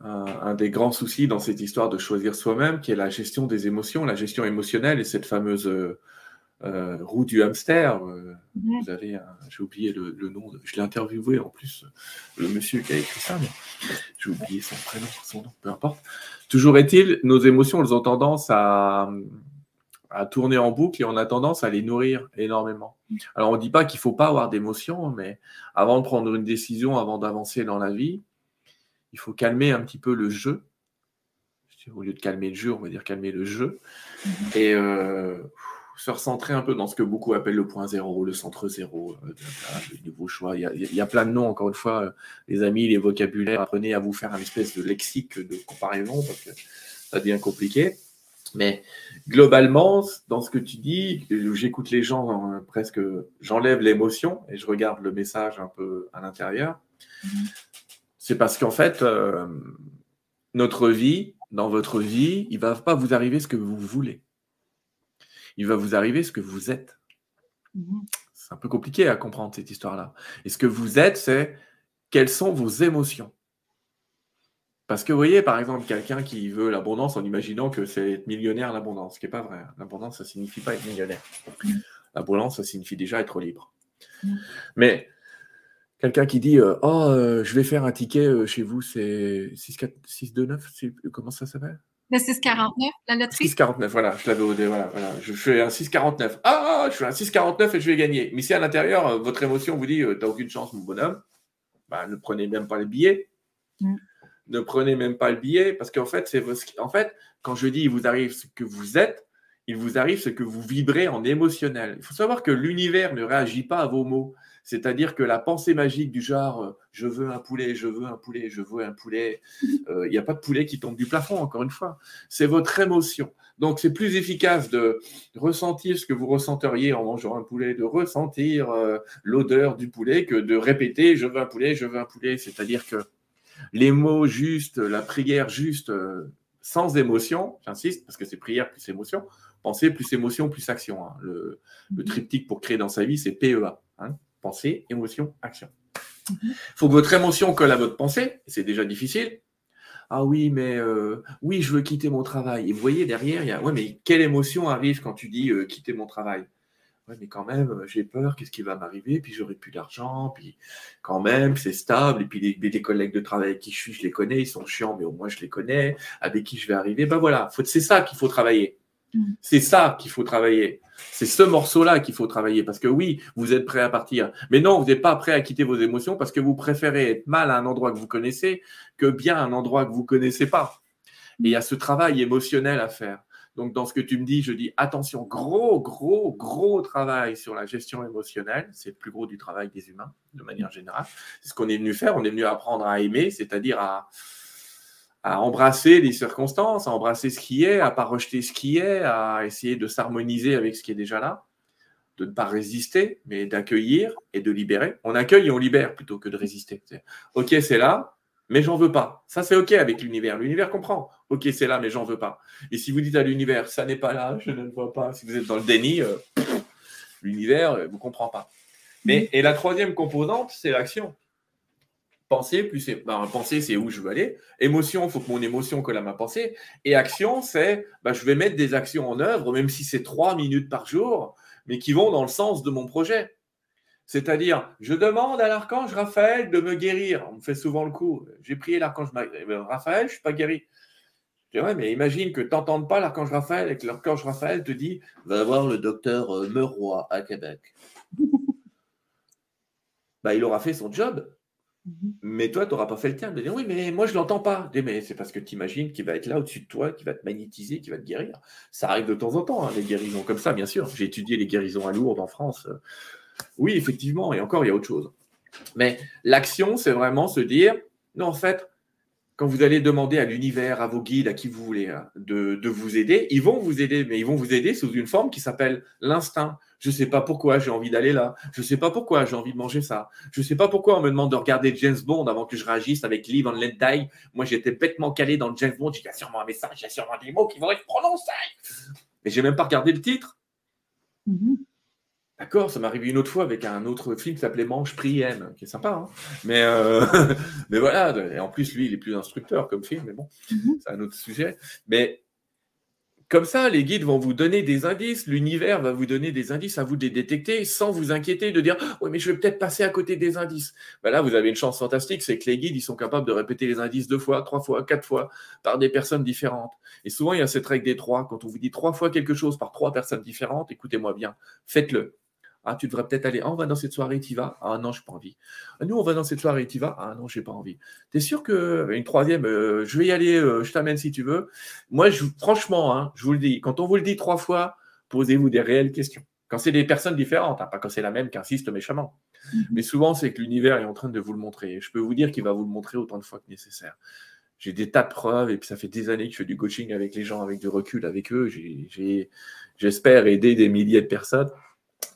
un, des grands soucis dans cette histoire de choisir soi-même, qui est la gestion des émotions, la gestion émotionnelle et cette fameuse euh, euh, roue du hamster. Mhm. Vous avez, j'ai oublié le, nom, je l'ai interviewé en plus, le monsieur qui a écrit ça, mais j'ai oublié son prénom, son nom, peu importe. Toujours est-il, nos émotions, elles ont tendance à, à tourner en boucle et on a tendance à les nourrir énormément. Alors on ne dit pas qu'il ne faut pas avoir d'émotions, mais avant de prendre une décision, avant d'avancer dans la vie, il faut calmer un petit peu le jeu. Au lieu de calmer le jeu, on va dire calmer le jeu. Mhm. Et euh, se recentrer un peu dans ce que beaucoup appellent le point zéro, le centre zéro, euh, le nouveau choix. Il y, a, plein de noms, encore une fois, euh, les amis, les vocabulaires. Apprenez à vous faire un espèce de lexique de comparaison parce que ça devient compliqué. Mais globalement, dans ce que tu dis, j'écoute les gens euh, presque, j'enlève l'émotion et je regarde le message un peu à l'intérieur. Mm-hmm. C'est parce qu'en fait, euh, notre vie, dans votre vie, il ne va pas vous arriver ce que vous voulez. Il va vous arriver ce que vous êtes. Mm-hmm. C'est un peu compliqué à comprendre cette histoire-là. Et ce que vous êtes, c'est quelles sont vos émotions. Parce que vous voyez, par exemple, quelqu'un qui veut l'abondance en imaginant que c'est être millionnaire l'abondance, ce qui n'est pas vrai. L'abondance, ça ne signifie pas être millionnaire. L'abondance, ça signifie déjà être libre. Mais quelqu'un qui dit euh, Oh, euh, je vais faire un ticket euh, chez vous, c'est 629, comment ça s'appelle? Le 649, la loterie 649, voilà, je l'avais au voilà, voilà. Je fais un 649. Ah, je fais un 649 et je vais gagner. Mais si à l'intérieur, votre émotion vous dit T'as aucune chance, mon bonhomme, bah, ne prenez même pas le billet. Mm ne prenez même pas le billet parce qu'en fait, c'est en quand je dis il vous arrive ce que vous êtes, il vous arrive ce que vous vibrez en émotionnel. Il faut savoir que l'univers ne réagit pas à vos mots. C'est-à-dire que la pensée magique du genre euh, je veux un poulet, je veux un poulet, je veux un poulet, euh, il n'y a pas de poulet qui tombe du plafond, encore une fois. C'est votre émotion. Donc c'est plus efficace de ressentir ce que vous ressenteriez en mangeant un poulet, de ressentir euh, l'odeur du poulet que de répéter je veux un poulet, je veux un poulet. C'est-à-dire que les mots justes, la prière juste, euh, sans émotion, j'insiste, parce que c'est prière plus émotion, pensée plus émotion plus action. Hein. Le, mhm. triptyque pour créer dans sa vie, c'est PEA. Hein. Pensée, émotion, action. Il faut que votre émotion colle à votre pensée, c'est déjà difficile. Ah oui, mais euh, oui, je veux quitter mon travail. Et vous voyez derrière, il y a, ouais, mais quelle émotion arrive quand tu dis euh, quitter mon travail? Mais quand même, euh, j'ai peur, qu'est-ce qui va m'arriver? Puis j'aurai plus d'argent, puis quand même, c'est stable. Et puis les, collègues de travail avec qui je suis, je les connais, ils sont chiants, mais au moins je les connais. Avec qui je vais arriver, ben voilà, c'est ça qu'il faut travailler. Mm. C'est ça qu'il faut travailler. C'est ce morceau-là qu'il faut travailler. Parce que oui, vous êtes prêt à partir. Mais non, vous n'êtes pas prêt à quitter vos émotions parce que vous préférez être mal à un endroit que vous connaissez que bien à un endroit que vous ne connaissez pas. Et il y a ce travail émotionnel à faire. Donc, dans ce que tu me dis, je dis attention, gros, gros, gros travail sur la gestion émotionnelle. C'est le plus gros du travail des humains, de manière générale. C'est ce qu'on est venu faire. On est venu apprendre à aimer, c'est-à-dire à, embrasser les circonstances, à embrasser ce qui est, à pas rejeter ce qui est, à essayer de s'harmoniser avec ce qui est déjà là, de ne pas résister, mais d'accueillir et de libérer. On accueille et on libère plutôt que de résister. Ok, c'est là, mais j'en veux pas. Ça, c'est OK avec l'univers. L'univers comprend. OK, c'est là, mais j'en veux pas. Et si vous dites à l'univers, ça n'est pas là, je ne le vois pas, si vous êtes dans le déni, euh, l'univers ne euh, vous comprend pas. Mais, mm. et la troisième composante, c'est l'action. Penser, plus ben, penser, c'est où je veux aller. Émotion, il faut que mon émotion colle à ma pensée. Et action, c'est ben, je vais mettre des actions en œuvre, même si c'est trois minutes par jour, mais qui vont dans le sens de mon projet. C'est-à-dire, je demande à l'archange Raphaël de me guérir. On me fait souvent le coup. J'ai prié l'archange Raphaël, je ne suis pas guéri. Je dis, ouais, mais imagine que tu n'entendes pas l'archange Raphaël et que l'archange Raphaël te dit Va voir le docteur euh, Meroy à Québec. bah, il aura fait son job. Mhm. Mais toi, tu n'auras pas fait le tien. De dire, oui, mais moi, je ne l'entends pas. mais c'est parce que tu imagines qu'il va être là au-dessus de toi, qu'il va te magnétiser, qu'il va te guérir. Ça arrive de temps en temps, hein, les guérisons comme ça, bien sûr. J'ai étudié les guérisons à Lourdes en France. Oui, effectivement, et encore, il y a autre chose. Mais l'action, c'est vraiment se dire, non, en fait, quand vous allez demander à l'univers, à vos guides, à qui vous voulez, hein, de, vous aider, ils vont vous aider, mais ils vont vous aider sous une forme qui s'appelle l'instinct. Je ne sais pas pourquoi j'ai envie d'aller là. Je ne sais pas pourquoi j'ai envie de manger ça. Je ne sais pas pourquoi on me demande de regarder James Bond avant que je réagisse avec Live on Let. Moi, j'étais bêtement calé dans James Bond. J'ai sûrement un message, il y a sûrement des mots qui vont être prononcés. Mais j'ai même pas regardé le titre. Mm-hmm. D'accord, ça m'est arrivé une autre fois avec un autre film qui s'appelait Manche M, qui est sympa. Hein mais, euh, mais voilà, et en plus, lui, il est plus instructeur comme film, mais bon, mm-hmm. c'est un autre sujet. Mais comme ça, les guides vont vous donner des indices, l'univers va vous donner des indices à vous de les détecter sans vous inquiéter de dire Oui, mais je vais peut-être passer à côté des indices. Ben là, vous avez une chance fantastique, c'est que les guides, ils sont capables de répéter les indices deux fois, trois fois, quatre fois par des personnes différentes. Et souvent, il y a cette règle des trois. Quand on vous dit trois fois quelque chose par trois personnes différentes, écoutez-moi bien, faites-le. Ah, tu devrais peut-être aller. Ah, on va dans cette soirée, tu vas. Ah non, je n'ai pas envie. Ah, nous, on va dans cette soirée, tu vas. Ah non, je n'ai pas envie. Tu es sûr que. Une troisième, euh, je vais y aller, euh, je t'amène si tu veux. Moi, je, franchement, hein, je vous le dis, quand on vous le dit trois fois, posez-vous des réelles questions. Quand c'est des personnes différentes, hein, pas quand c'est la même qui insiste méchamment. Mm-hmm. Mais souvent, c'est que l'univers est en train de vous le montrer. Je peux vous dire qu'il va vous le montrer autant de fois que nécessaire. J'ai des tas de preuves et puis ça fait des années que je fais du coaching avec les gens, avec du recul avec eux. J'espère aider des milliers de personnes.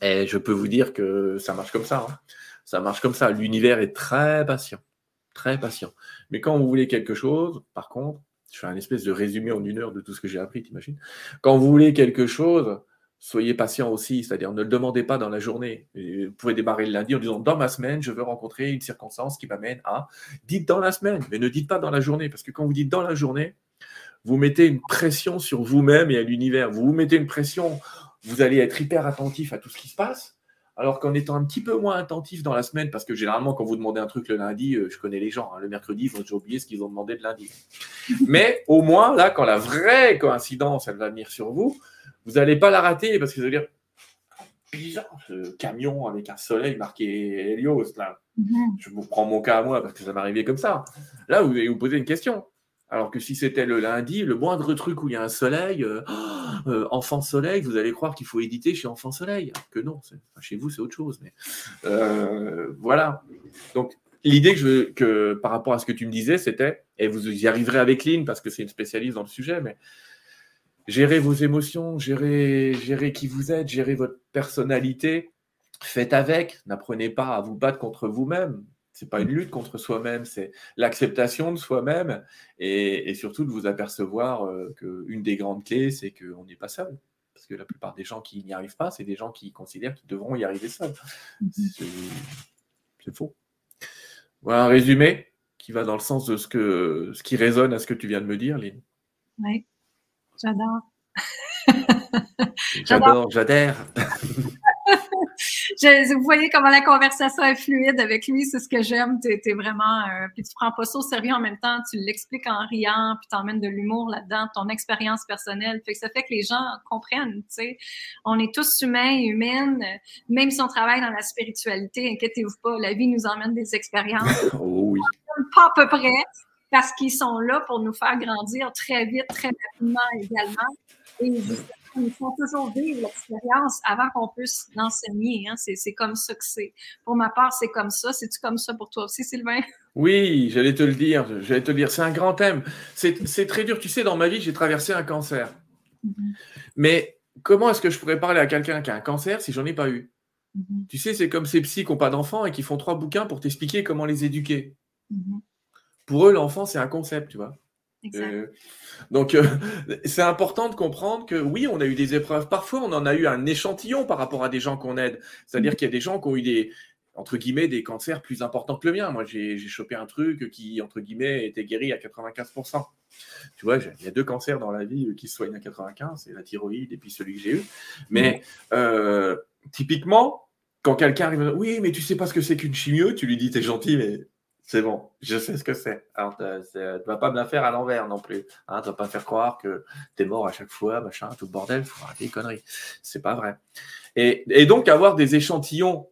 Et je peux vous dire que ça marche comme ça. Hein. Ça marche comme ça. L'univers est très patient. Très patient. Mais quand vous voulez quelque chose, par contre, je fais un espèce de résumé en une heure de tout ce que j'ai appris, t'imagines? Quand vous voulez quelque chose, soyez patient aussi. C'est-à-dire, ne le demandez pas dans la journée. vous pouvez démarrer le lundi en disant Dans ma semaine, je veux rencontrer une circonstance qui m'amène à. Dites dans la semaine, mais ne dites pas dans la journée. Parce que quand vous dites dans la journée, vous mettez une pression sur vous-même et à l'univers. Vous vous mettez une pression vous allez être hyper attentif à tout ce qui se passe. Alors qu'en étant un petit peu moins attentif dans la semaine, parce que généralement, quand vous demandez un truc le lundi, euh, je connais les gens, hein, le mercredi, ils vont déjà oublier ce qu'ils ont demandé le lundi. Mais au moins, là, quand la vraie coïncidence, elle va venir sur vous, vous n'allez pas la rater, parce que vous allez dire, bizarre, ce camion avec un soleil marqué Helios, là. Mhm. Je vous prends mon cas à moi, parce que ça m'est arrivé comme ça. Là, vous allez vous poser une question. Alors que si c'était le lundi, le moindre truc où il y a un soleil, euh, euh, enfant soleil, vous allez croire qu'il faut éditer chez enfant soleil. que non, chez vous c'est autre chose. Euh, voilà. Donc l'idée que, je, que par rapport à ce que tu me disais, c'était, et vous y arriverez avec Lynn parce que c'est une spécialiste dans le sujet, mais gérer vos émotions, gérer, gérer qui vous êtes, gérer votre personnalité, faites avec, n'apprenez pas à vous battre contre vous-même c'est pas une lutte contre soi-même, c'est l'acceptation de soi-même et, surtout de vous apercevoir euh, qu'une des grandes clés, c'est qu'on n'est pas seul. Parce que la plupart des gens qui n'y arrivent pas, c'est des gens qui considèrent qu'ils devront y arriver seuls. Mm-hmm. C'est faux. Voilà un résumé qui va dans le sens de ce, que, ce qui résonne à ce que tu viens de me dire, Lynn. Oui, j'adore. j'adore, j'adhère. vous voyez comment la conversation est fluide avec lui, c'est ce que j'aime. Tu es, vraiment. Euh, puis tu prends pas ça au sérieux en même temps, tu l'expliques en riant, puis tu emmènes de l'humour là-dedans, ton expérience personnelle. Fait que ça fait que les gens comprennent. Tu sais, on est tous humains et humaines, même si on travaille dans la spiritualité, inquiétez-vous pas, la vie nous emmène des expériences. oh oui. Pas à peu près, parce qu'ils sont là pour nous faire grandir très vite, très rapidement également. Et il faut toujours vivre l'expérience avant qu'on puisse l'enseigner. Hein. C'est comme ça que c'est. Pour ma part, c'est comme ça. C'est-tu comme ça pour toi aussi, Sylvain? Oui, j'allais te le dire. J'allais te le dire. C'est un grand thème. C'est très dur. Tu sais, dans ma vie, j'ai traversé un cancer. Mm-hmm. Mais comment est-ce que je pourrais parler à quelqu'un qui a un cancer si j'en ai pas eu? Mm-hmm. Tu sais, c'est comme ces psys qui n'ont pas d'enfants et qui font trois bouquins pour t'expliquer comment les éduquer. Mm-hmm. Pour eux, l'enfant, c'est un concept, tu vois. Euh, donc, euh, c'est important de comprendre que oui, on a eu des épreuves. Parfois, on en a eu un échantillon par rapport à des gens qu'on aide. C'est-à-dire mm. qu'il y a des gens qui ont eu des, entre guillemets, des cancers plus importants que le mien. Moi, j'ai chopé un truc qui, entre guillemets, était guéri à 95%. Tu vois, il y a deux cancers dans la vie qui se soignent à 95, c'est la thyroïde et puis celui que j'ai eu. Mais euh, typiquement, quand quelqu'un arrive, oui, mais tu sais pas ce que c'est qu'une chimio, tu lui dis, t'es gentil, mais c'est bon, je sais ce que c'est. Alors, tu ne vas pas me la faire à l'envers non plus. Hein, tu vas pas me faire croire que tu es mort à chaque fois, machin, tout le bordel, faut arrêter les conneries. C'est pas vrai. Et, donc, avoir des échantillons,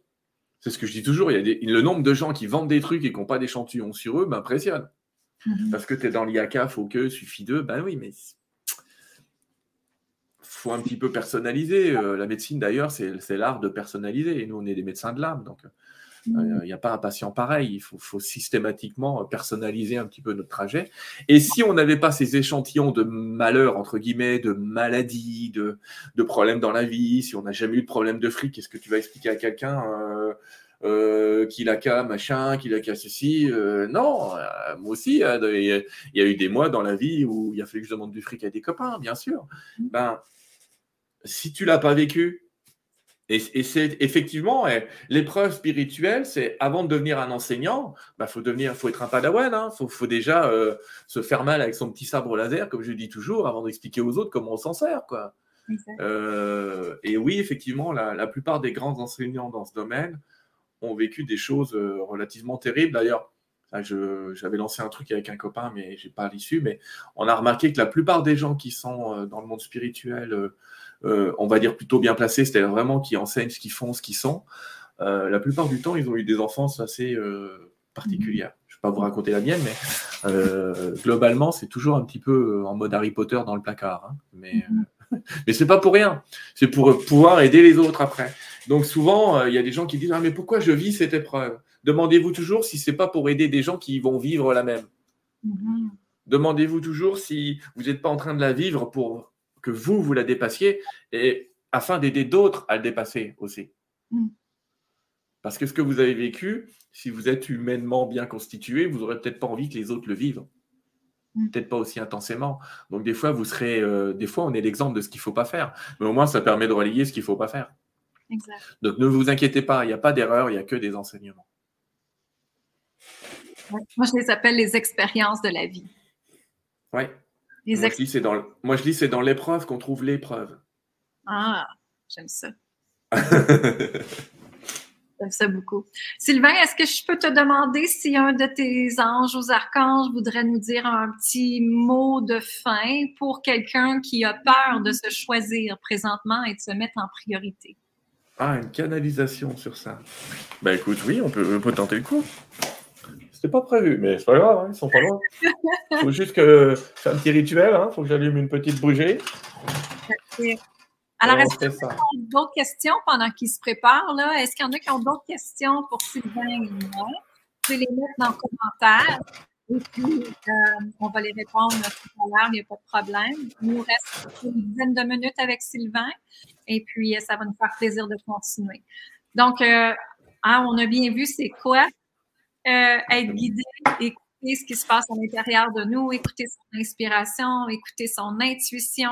c'est ce que je dis toujours, il y a le nombre de gens qui vendent des trucs et qui n'ont pas d'échantillons sur eux m'impressionne. Mhm. Parce que tu es dans l'IACA, faut que, suffit d'eux. Ben oui, mais faut un petit peu personnaliser. Euh, la médecine, d'ailleurs, c'est l'art de personnaliser. Et nous, on est des médecins de l'âme. Donc, Mm. Il n'y a pas un patient pareil. Il faut, systématiquement personnaliser un petit peu notre trajet. Et si on n'avait pas ces échantillons de malheur, entre guillemets, de maladie, de, problèmes dans la vie, si on n'a jamais eu de problème de fric, qu'est-ce que tu vas expliquer à quelqu'un euh, euh, qu'il a qu'à machin, qu'il a qu'à ceci euh, Non, moi aussi, hein, il y, a eu des mois dans la vie où il a fallu que je demande du fric à des copains, bien sûr. Mm. Ben, si tu l'as pas vécu, et, c'est effectivement l'épreuve spirituelle, c'est avant de devenir un enseignant, il bah, faut devenir, faut être un padawan. Il hein. faut, déjà euh, se faire mal avec son petit sabre laser, comme je dis toujours, avant d'expliquer aux autres comment on s'en sert, quoi. Euh, et oui, effectivement, la, plupart des grands enseignants dans ce domaine ont vécu des choses euh, relativement terribles. D'ailleurs, j'avais lancé un truc avec un copain, mais j'ai pas l'issue. Mais on a remarqué que la plupart des gens qui sont dans le monde spirituel on va dire plutôt bien placés, c'est-à-dire vraiment qui enseignent ce qu'ils font, ce qu'ils sont, euh, la plupart du temps, ils ont eu des enfances assez euh, particulières. Je ne vais pas vous raconter la mienne, mais globalement, c'est toujours un petit peu en mode Harry Potter dans le placard. Hein. Mais, mais c'est pas pour rien. C'est pour pouvoir aider les autres après. Donc souvent, il y a des gens qui disent ah mais pourquoi je vis cette épreuve? Demandez-vous toujours si c'est pas pour aider des gens qui vont vivre la même. Mm-hmm. Demandez-vous toujours si vous n'êtes pas en train de la vivre pour que vous, vous la dépassiez, et afin d'aider d'autres à le dépasser aussi. Mm. Parce que ce que vous avez vécu, si vous êtes humainement bien constitué, vous n'aurez peut-être pas envie que les autres le vivent. Mm. Peut-être pas aussi intensément. Donc des fois, vous serez, euh, des fois, on est l'exemple de ce qu'il ne faut pas faire. Mais au moins, ça permet de relier ce qu'il ne faut pas faire. Donc ne vous inquiétez pas, il n'y a pas d'erreur, il n'y a que des enseignements. Moi, je les appelle les expériences de la vie. Oui. Moi, je dis, c'est dans, moi, je dis, c'est dans l'épreuve qu'on trouve l'épreuve. Ah, j'aime ça. j'aime ça beaucoup. Sylvain, est-ce que je peux te demander si un de tes anges ou archanges voudrait nous dire un petit mot de fin pour quelqu'un qui a peur de se choisir présentement et de se mettre en priorité? Ah, une canalisation sur ça. Ben écoute, oui, on peut, on peut tenter le coup. C'est pas prévu, mais c'est pas grave, hein, ils sont pas loin. Il faut juste que c'est un petit rituel, il hein, faut que j'allume une petite bougie. Alors, est-ce qu'il y a d'autres questions pendant qu'ils se préparent? Est-ce qu'il y en a qui ont d'autres questions pour Sylvain Vous pouvez les mettre dans le commentaire. Et puis, euh, on va les répondre tout à l'heure, il n'y a pas de problème. Il nous reste une dizaine de minutes avec Sylvain. Et puis, ça va nous faire plaisir de continuer. Donc, euh, hein, on a bien vu c'est quoi? Euh, être guidé, écouter ce qui se passe à l'intérieur de nous, écouter son inspiration, écouter son intuition,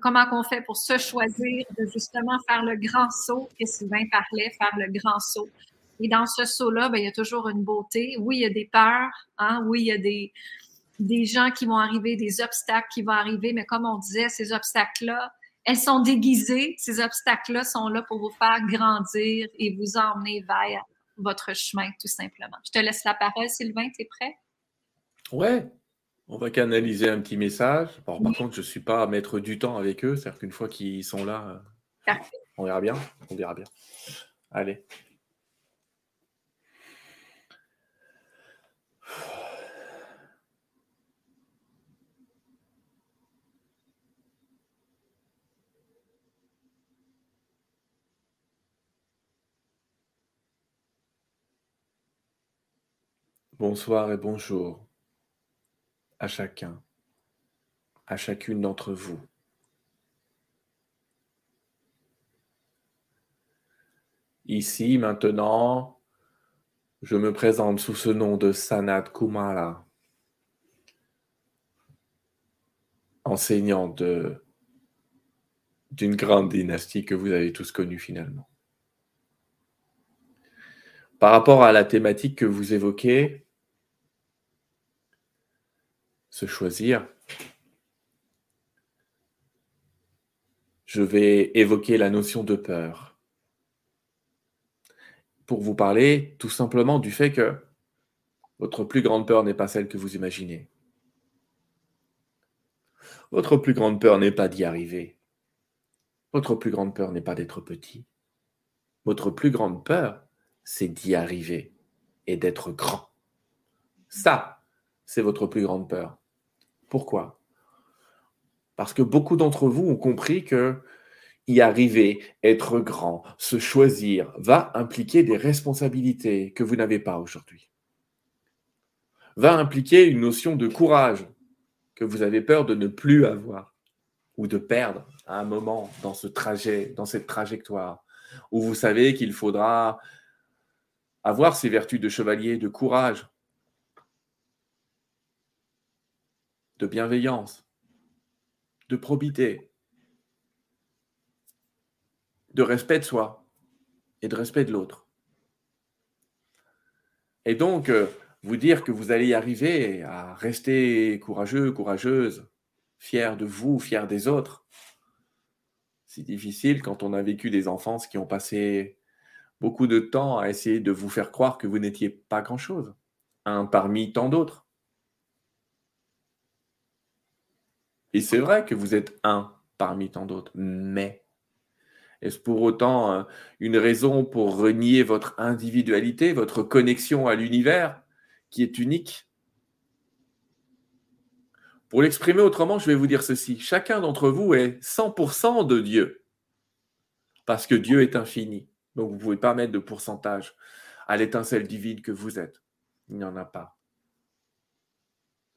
comment qu'on fait pour se choisir de justement faire le grand saut que Sylvain parlait, faire le grand saut. Et dans ce saut-là, ben, il y a toujours une beauté. Oui, il y a des peurs, hein? oui, il y a des, des gens qui vont arriver, des obstacles qui vont arriver, mais comme on disait, ces obstacles-là, elles sont déguisées. Ces obstacles-là sont là pour vous faire grandir et vous emmener vers votre chemin, tout simplement. Je te laisse la parole, Sylvain, tu es prêt? Ouais. On va canaliser un petit message. par contre, je ne suis pas à mettre du temps avec eux. C'est-à-dire qu'une fois qu'ils sont là, on verra bien. On verra bien. Allez. Bonsoir et bonjour à chacun, à chacune d'entre vous. Ici, maintenant, je me présente sous ce nom de Sanat Kumara, enseignant d'une grande dynastie que vous avez tous connue finalement. Par rapport à la thématique que vous évoquez, se choisir, je vais évoquer la notion de peur pour vous parler tout simplement du fait que votre plus grande peur n'est pas celle que vous imaginez. Votre plus grande peur n'est pas d'y arriver. Votre plus grande peur n'est pas d'être petit. Votre plus grande peur, c'est d'y arriver et d'être grand. Ça, c'est votre plus grande peur. Pourquoi? Parce que beaucoup d'entre vous ont compris que y arriver, être grand, se choisir, va impliquer des responsabilités que vous n'avez pas aujourd'hui. Va impliquer une notion de courage que vous avez peur de ne plus avoir ou de perdre à un moment dans ce trajet, dans cette trajectoire, où vous savez qu'il faudra avoir ces vertus de chevalier, de courage, de bienveillance, de probité, de respect de soi et de respect de l'autre. Et donc, euh, vous dire que vous allez y arriver à rester courageux, courageuse, fier de vous, fier des autres, c'est difficile quand on a vécu des enfances qui ont passé beaucoup de temps à essayer de vous faire croire que vous n'étiez pas grand-chose, un parmi tant d'autres. Et c'est vrai que vous êtes un parmi tant d'autres, mais est-ce pour autant euh, une raison pour renier votre individualité, votre connexion à l'univers qui est unique? Pour l'exprimer autrement, je vais vous dire ceci. Chacun d'entre vous est 100% de Dieu, parce que Dieu est infini. Donc vous ne pouvez pas mettre de pourcentage à l'étincelle divine que vous êtes. Il n'y en a pas.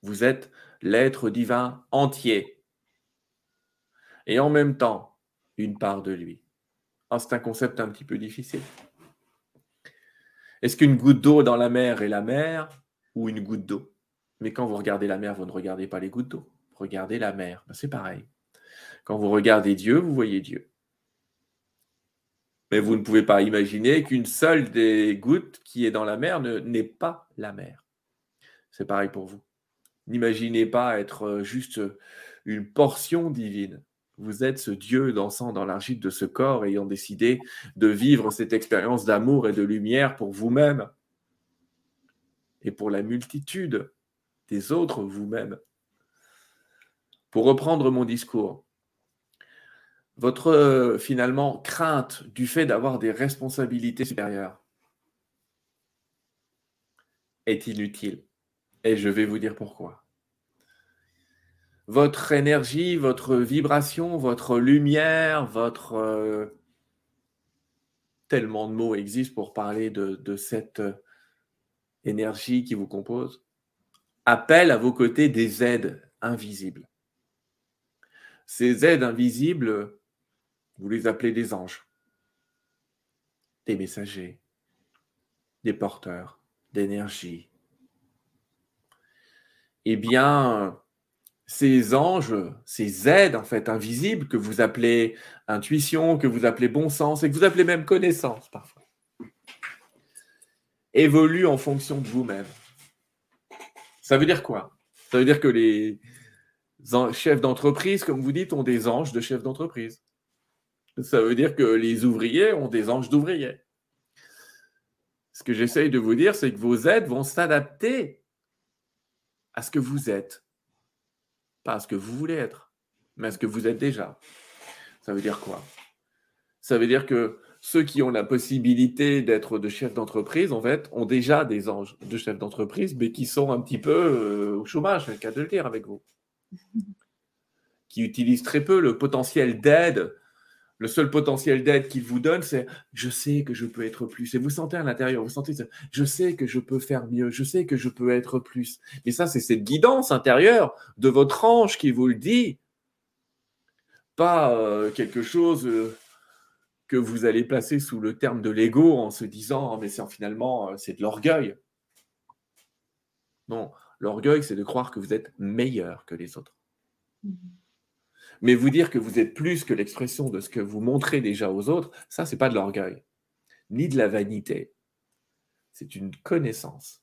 Vous êtes l'être divin entier. Et en même temps, une part de lui. Ah, c'est un concept un petit peu difficile. Est-ce qu'une goutte d'eau dans la mer est la mer ou une goutte d'eau? Mais quand vous regardez la mer, vous ne regardez pas les gouttes d'eau. regardez la mer. Ben, c'est pareil. Quand vous regardez Dieu, vous voyez Dieu. Mais vous ne pouvez pas imaginer qu'une seule des gouttes qui est dans la mer n'est pas la mer. C'est pareil pour vous. N'imaginez pas être juste une portion divine. Vous êtes ce Dieu dansant dans l'argile de ce corps, ayant décidé de vivre cette expérience d'amour et de lumière pour vous-même et pour la multitude des autres vous-même. Pour reprendre mon discours, votre finalement crainte du fait d'avoir des responsabilités supérieures est inutile. Et je vais vous dire pourquoi. Votre énergie, votre vibration, votre lumière, votre... Euh, tellement de mots existent pour parler de, cette énergie qui vous compose, appelle à vos côtés des aides invisibles. Ces aides invisibles, vous les appelez des anges, des messagers, des porteurs d'énergie, eh bien, ces anges, ces aides en fait invisibles que vous appelez intuition, que vous appelez bon sens et que vous appelez même connaissance parfois, évoluent en fonction de vous-même. Ça veut dire quoi? Ça veut dire que les chefs d'entreprise, comme vous dites, ont des anges de chefs d'entreprise. Ça veut dire que les ouvriers ont des anges d'ouvriers. Ce que j'essaye de vous dire, c'est que vos aides vont s'adapter à ce que vous êtes. Pas à ce que vous voulez être, mais à ce que vous êtes déjà. Ça veut dire quoi? Ça veut dire que ceux qui ont la possibilité d'être de chefs d'entreprise, en fait, ont déjà des anges de chefs d'entreprise, mais qui sont un petit peu euh, au chômage, c'est le cas de le dire avec vous. Qui utilisent très peu le potentiel d'aide le seul potentiel d'aide qu'il vous donne, c'est je sais que je peux être plus. Et vous sentez à l'intérieur, vous sentez, je sais que je peux faire mieux, je sais que je peux être plus. Et ça, c'est cette guidance intérieure de votre ange qui vous le dit. Pas euh, quelque chose euh, que vous allez placer sous le terme de l'ego en se disant, mais c'est finalement, euh, c'est de l'orgueil. Non, l'orgueil, c'est de croire que vous êtes meilleur que les autres. Mmh. Mais vous dire que vous êtes plus que l'expression de ce que vous montrez déjà aux autres, ça, c'est pas de l'orgueil, ni de la vanité. C'est une connaissance.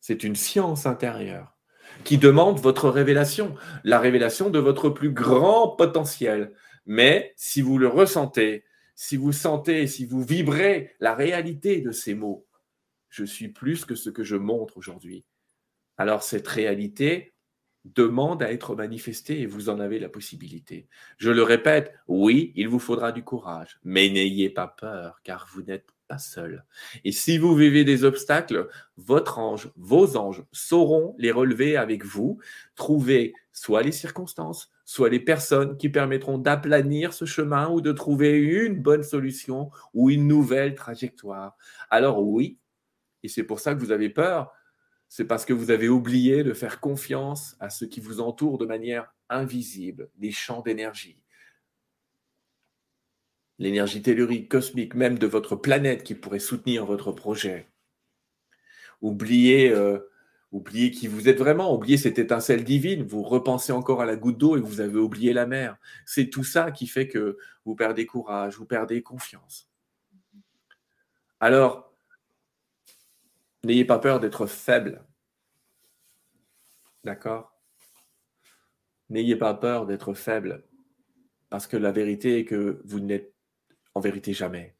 C'est une science intérieure qui demande votre révélation, la révélation de votre plus grand potentiel. Mais si vous le ressentez, si vous sentez, si vous vibrez la réalité de ces mots, je suis plus que ce que je montre aujourd'hui. Alors cette réalité, demande à être manifesté et vous en avez la possibilité. Je le répète, oui, il vous faudra du courage, mais n'ayez pas peur car vous n'êtes pas seul. Et si vous vivez des obstacles, votre ange, vos anges sauront les relever avec vous, trouver soit les circonstances, soit les personnes qui permettront d'aplanir ce chemin ou de trouver une bonne solution ou une nouvelle trajectoire. Alors oui, et c'est pour ça que vous avez peur, c'est parce que vous avez oublié de faire confiance à ce qui vous entoure de manière invisible, les champs d'énergie. L'énergie tellurique, cosmique, même de votre planète qui pourrait soutenir votre projet. Oubliez euh, Oubliez qui vous êtes vraiment, oubliez cette étincelle divine, vous repensez encore à la goutte d'eau et vous avez oublié la mer. C'est tout ça qui fait que vous perdez courage, vous perdez confiance. Alors, n'ayez pas peur d'être faible. D'accord? N'ayez pas peur d'être faible, parce que la vérité est que vous n'êtes en vérité jamais.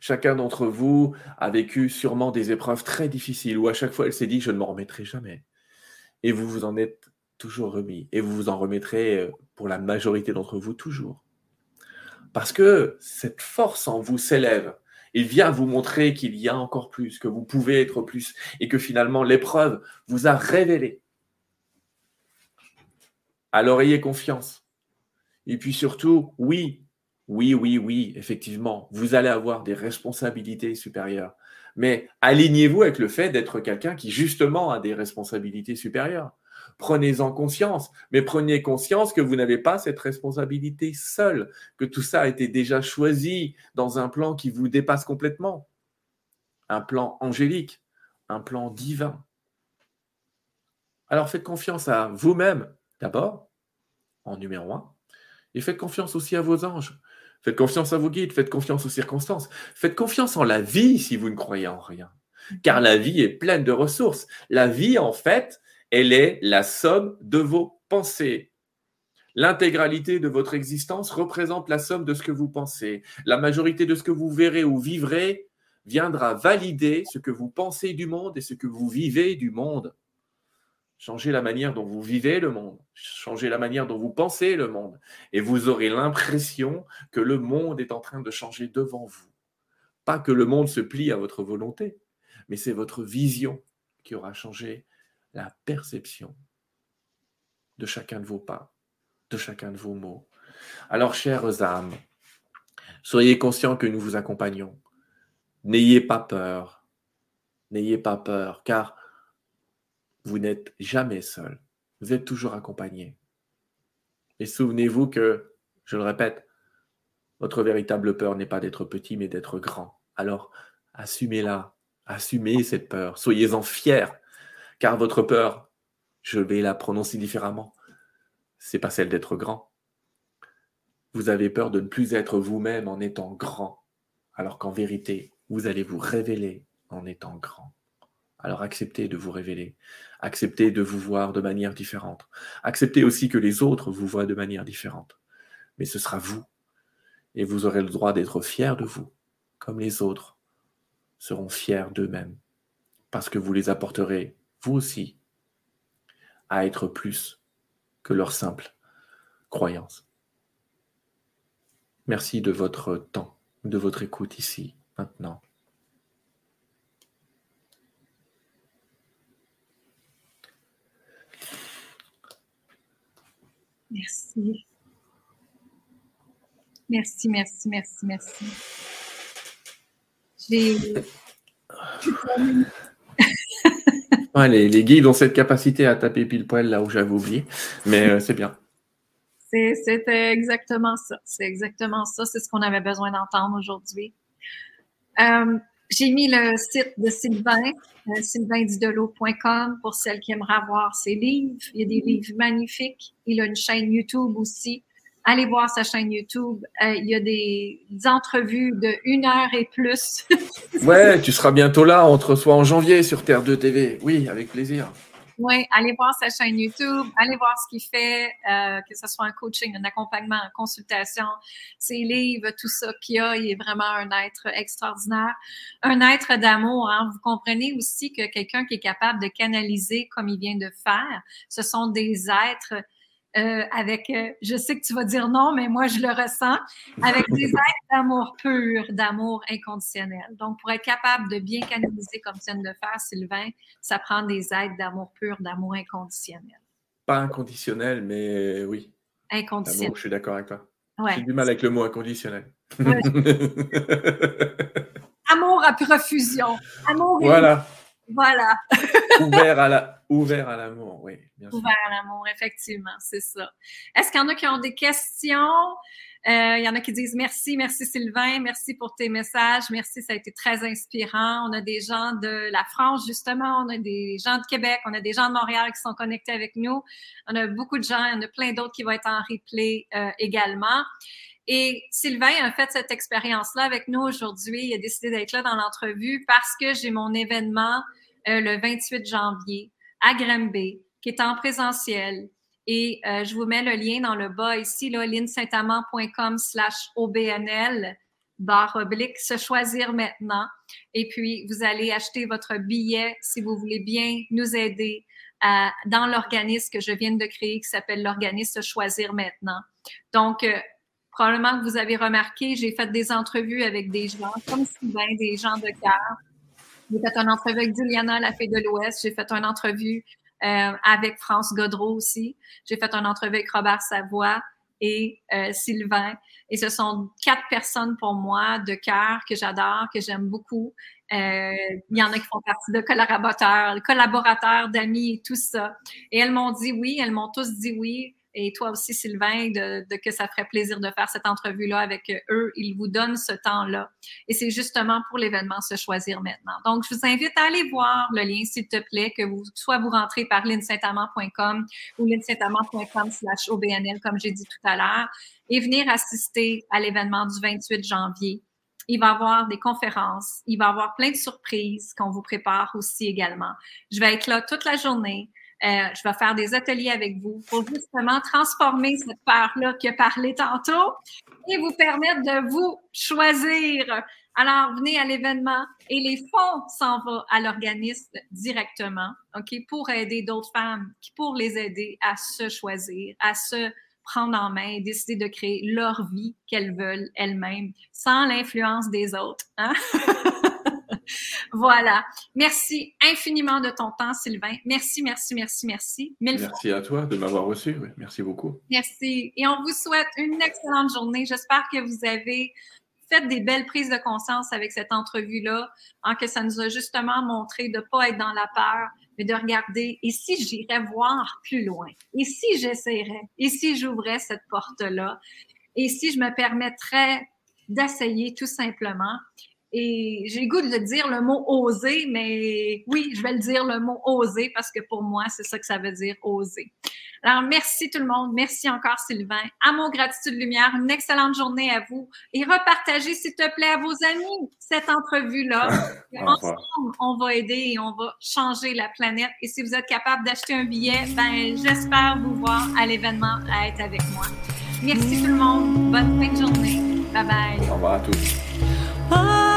Chacun d'entre vous a vécu sûrement des épreuves très difficiles où à chaque fois elle s'est dit je ne m'en remettrai jamais. Et vous vous en êtes toujours remis. Et vous vous en remettrez euh, pour la majorité d'entre vous toujours. Parce que cette force en vous s'élève. Il vient vous montrer qu'il y a encore plus, que vous pouvez être plus, et que finalement l'épreuve vous a révélé. Alors ayez confiance. Et puis surtout, oui, oui, oui, oui, effectivement, vous allez avoir des responsabilités supérieures. Mais alignez-vous avec le fait d'être quelqu'un qui justement a des responsabilités supérieures. Prenez-en conscience, mais prenez conscience que vous n'avez pas cette responsabilité seule, que tout ça a été déjà choisi dans un plan qui vous dépasse complètement. Un plan angélique, un plan divin. Alors faites confiance à vous-même d'abord, en numéro un, et faites confiance aussi à vos anges. Faites confiance à vos guides, faites confiance aux circonstances, faites confiance en la vie si vous ne croyez en rien. Car la vie est pleine de ressources. La vie, en fait, elle est la somme de vos pensées. L'intégralité de votre existence représente la somme de ce que vous pensez. La majorité de ce que vous verrez ou vivrez viendra valider ce que vous pensez du monde et ce que vous vivez du monde. Changez la manière dont vous vivez le monde, changez la manière dont vous pensez le monde, et vous aurez l'impression que le monde est en train de changer devant vous. Pas que le monde se plie à votre volonté, mais c'est votre vision qui aura changé la perception de chacun de vos pas, de chacun de vos mots. Alors, chères âmes, soyez conscients que nous vous accompagnons. N'ayez pas peur. N'ayez pas peur, car vous n'êtes jamais seul. Vous êtes toujours accompagné. Et souvenez-vous que, je le répète, votre véritable peur n'est pas d'être petit, mais d'être grand. Alors, assumez-la, assumez cette peur, soyez-en fiers, car votre peur, je vais la prononcer différemment, c'est pas celle d'être grand. Vous avez peur de ne plus être vous-même en étant grand, alors qu'en vérité, vous allez vous révéler en étant grand. Alors acceptez de vous révéler, acceptez de vous voir de manière différente, acceptez aussi que les autres vous voient de manière différente. Mais ce sera vous, et vous aurez le droit d'être fiers de vous, comme les autres seront fiers d'eux-mêmes, parce que vous les apporterez, vous aussi, à être plus que leur simple croyance. Merci de votre temps, de votre écoute ici, maintenant. Merci. Merci, merci, merci, merci. J'ai. Les, guides ont cette capacité à taper pile poil là où j'avais oublié, mais euh, c'est bien. C'était exactement ça. C'est exactement ça. C'est ce qu'on avait besoin d'entendre aujourd'hui. Euh, j'ai mis le site de Sylvain, euh, sylvaindidelo.com pour celles qui aimeraient voir ses livres. Il y a des livres magnifiques. Il a une chaîne YouTube aussi. Allez voir sa chaîne YouTube. Euh, il y a des, entrevues de une heure et plus. ouais, tu seras bientôt là. On te reçoit en janvier sur Terre 2 TV. Oui, avec plaisir. Oui, allez voir sa chaîne YouTube, allez voir ce qu'il fait, euh, que ce soit un coaching, un accompagnement, une consultation, ses livres, tout ça qu'il a. Il est vraiment un être extraordinaire, un être d'amour. Hein. Vous comprenez aussi que quelqu'un qui est capable de canaliser comme il vient de faire, ce sont des êtres euh, avec, euh, je sais que tu vas dire non, mais moi je le ressens, avec des êtres d'amour pur, d'amour inconditionnel. Donc, pour être capable de bien canaliser comme tu viens de le faire, Sylvain, ça prend des êtres d'amour pur, d'amour inconditionnel. pas inconditionnel, mais oui. Inconditionnel. je suis d'accord avec toi. J'ai du mal avec le mot inconditionnel. Amour à profusion. Amour. Voilà. Voilà. ouvert à la, ouvert à l'amour, oui. Ouvert à l'amour, effectivement, c'est ça. Est-ce qu'il y en a qui ont des questions? Euh, il y en a qui disent merci, merci Sylvain, merci pour tes messages, merci, ça a été très inspirant. On a des gens de la France, justement, on a des gens de Québec, on a des gens de Montréal qui sont connectés avec nous. On a beaucoup de gens, il y en a plein d'autres qui vont être en replay euh, également. Et Sylvain a fait cette expérience-là avec nous aujourd'hui. Il a décidé d'être là dans l'entrevue parce que j'ai mon événement euh, le 28 janvier à Granby, qui est en présentiel. Et euh, je vous mets le lien dans le bas ici, linsaintamant.com slash OBNL, barre oblique, se choisir maintenant. Et puis, vous allez acheter votre billet si vous voulez bien nous aider dans l'organisme que je viens de créer qui s'appelle l'organisme Se choisir maintenant. Donc, euh, probablement que vous avez remarqué, j'ai fait des entrevues avec des gens comme Sylvain, des gens de cœur. J'ai fait une entrevue avec Juliana, la fée de l'Ouest. J'ai fait une entrevue euh, avec France Godreau aussi. J'ai fait une entrevue avec Robert Savoie et euh, Sylvain. Et ce sont quatre personnes pour moi de cœur que j'adore, que j'aime beaucoup. Euh, il y en a qui font partie de collaborateurs, collaborateurs, d'amis et tout ça. Et elles m'ont dit oui, elles m'ont tous dit oui et toi aussi, Sylvain, de, que ça ferait plaisir de faire cette entrevue-là avec eux. Ils vous donnent ce temps-là. Et c'est justement pour l'événement Se choisir maintenant. Donc, je vous invite à aller voir le lien, s'il te plaît, que vous, soit vous rentrez par linsaintamant.com ou linsaintamant.com slash OBNL, comme j'ai dit tout à l'heure, et venir assister à l'événement du 28 janvier. Il va y avoir des conférences, il va y avoir plein de surprises qu'on vous prépare aussi également. Je vais être là toute la journée. Euh, je vais faire des ateliers avec vous pour justement transformer cette peur-là qui a parlé tantôt et vous permettre de vous choisir. Alors, venez à l'événement et les fonds s'en vont à l'organisme directement, OK, pour aider d'autres femmes, pour les aider à se choisir, à se prendre en main et décider de créer leur vie qu'elles veulent elles-mêmes sans l'influence des autres. Hein? voilà. Merci infiniment de ton temps, Sylvain. Merci, merci, merci, merci. merci à toi de m'avoir reçu. Merci beaucoup. Merci. Et on vous souhaite une excellente journée. J'espère que vous avez fait des belles prises de conscience avec cette entrevue-là, en que ça nous a justement montré de ne pas être dans la peur, mais de regarder, et si j'irais voir plus loin? Et si j'essaierais? Et si j'ouvrais cette porte-là? Et si je me permettrais d'essayer tout simplement? Et j'ai le goût de dire le mot oser, mais oui, je vais le dire le mot oser parce que pour moi, c'est ça que ça veut dire oser. Alors, merci tout le monde. Merci encore, Sylvain. À mon gratitude lumière, une excellente journée à vous. Et repartagez, s'il te plaît, à vos amis cette entrevue-là. Ensemble, on va aider et on va changer la planète. Et si vous êtes capable d'acheter un billet, ben, j'espère vous voir à l'événement à être avec moi. Merci tout le monde. Bonne fin de journée. Bye bye. Au revoir à tous.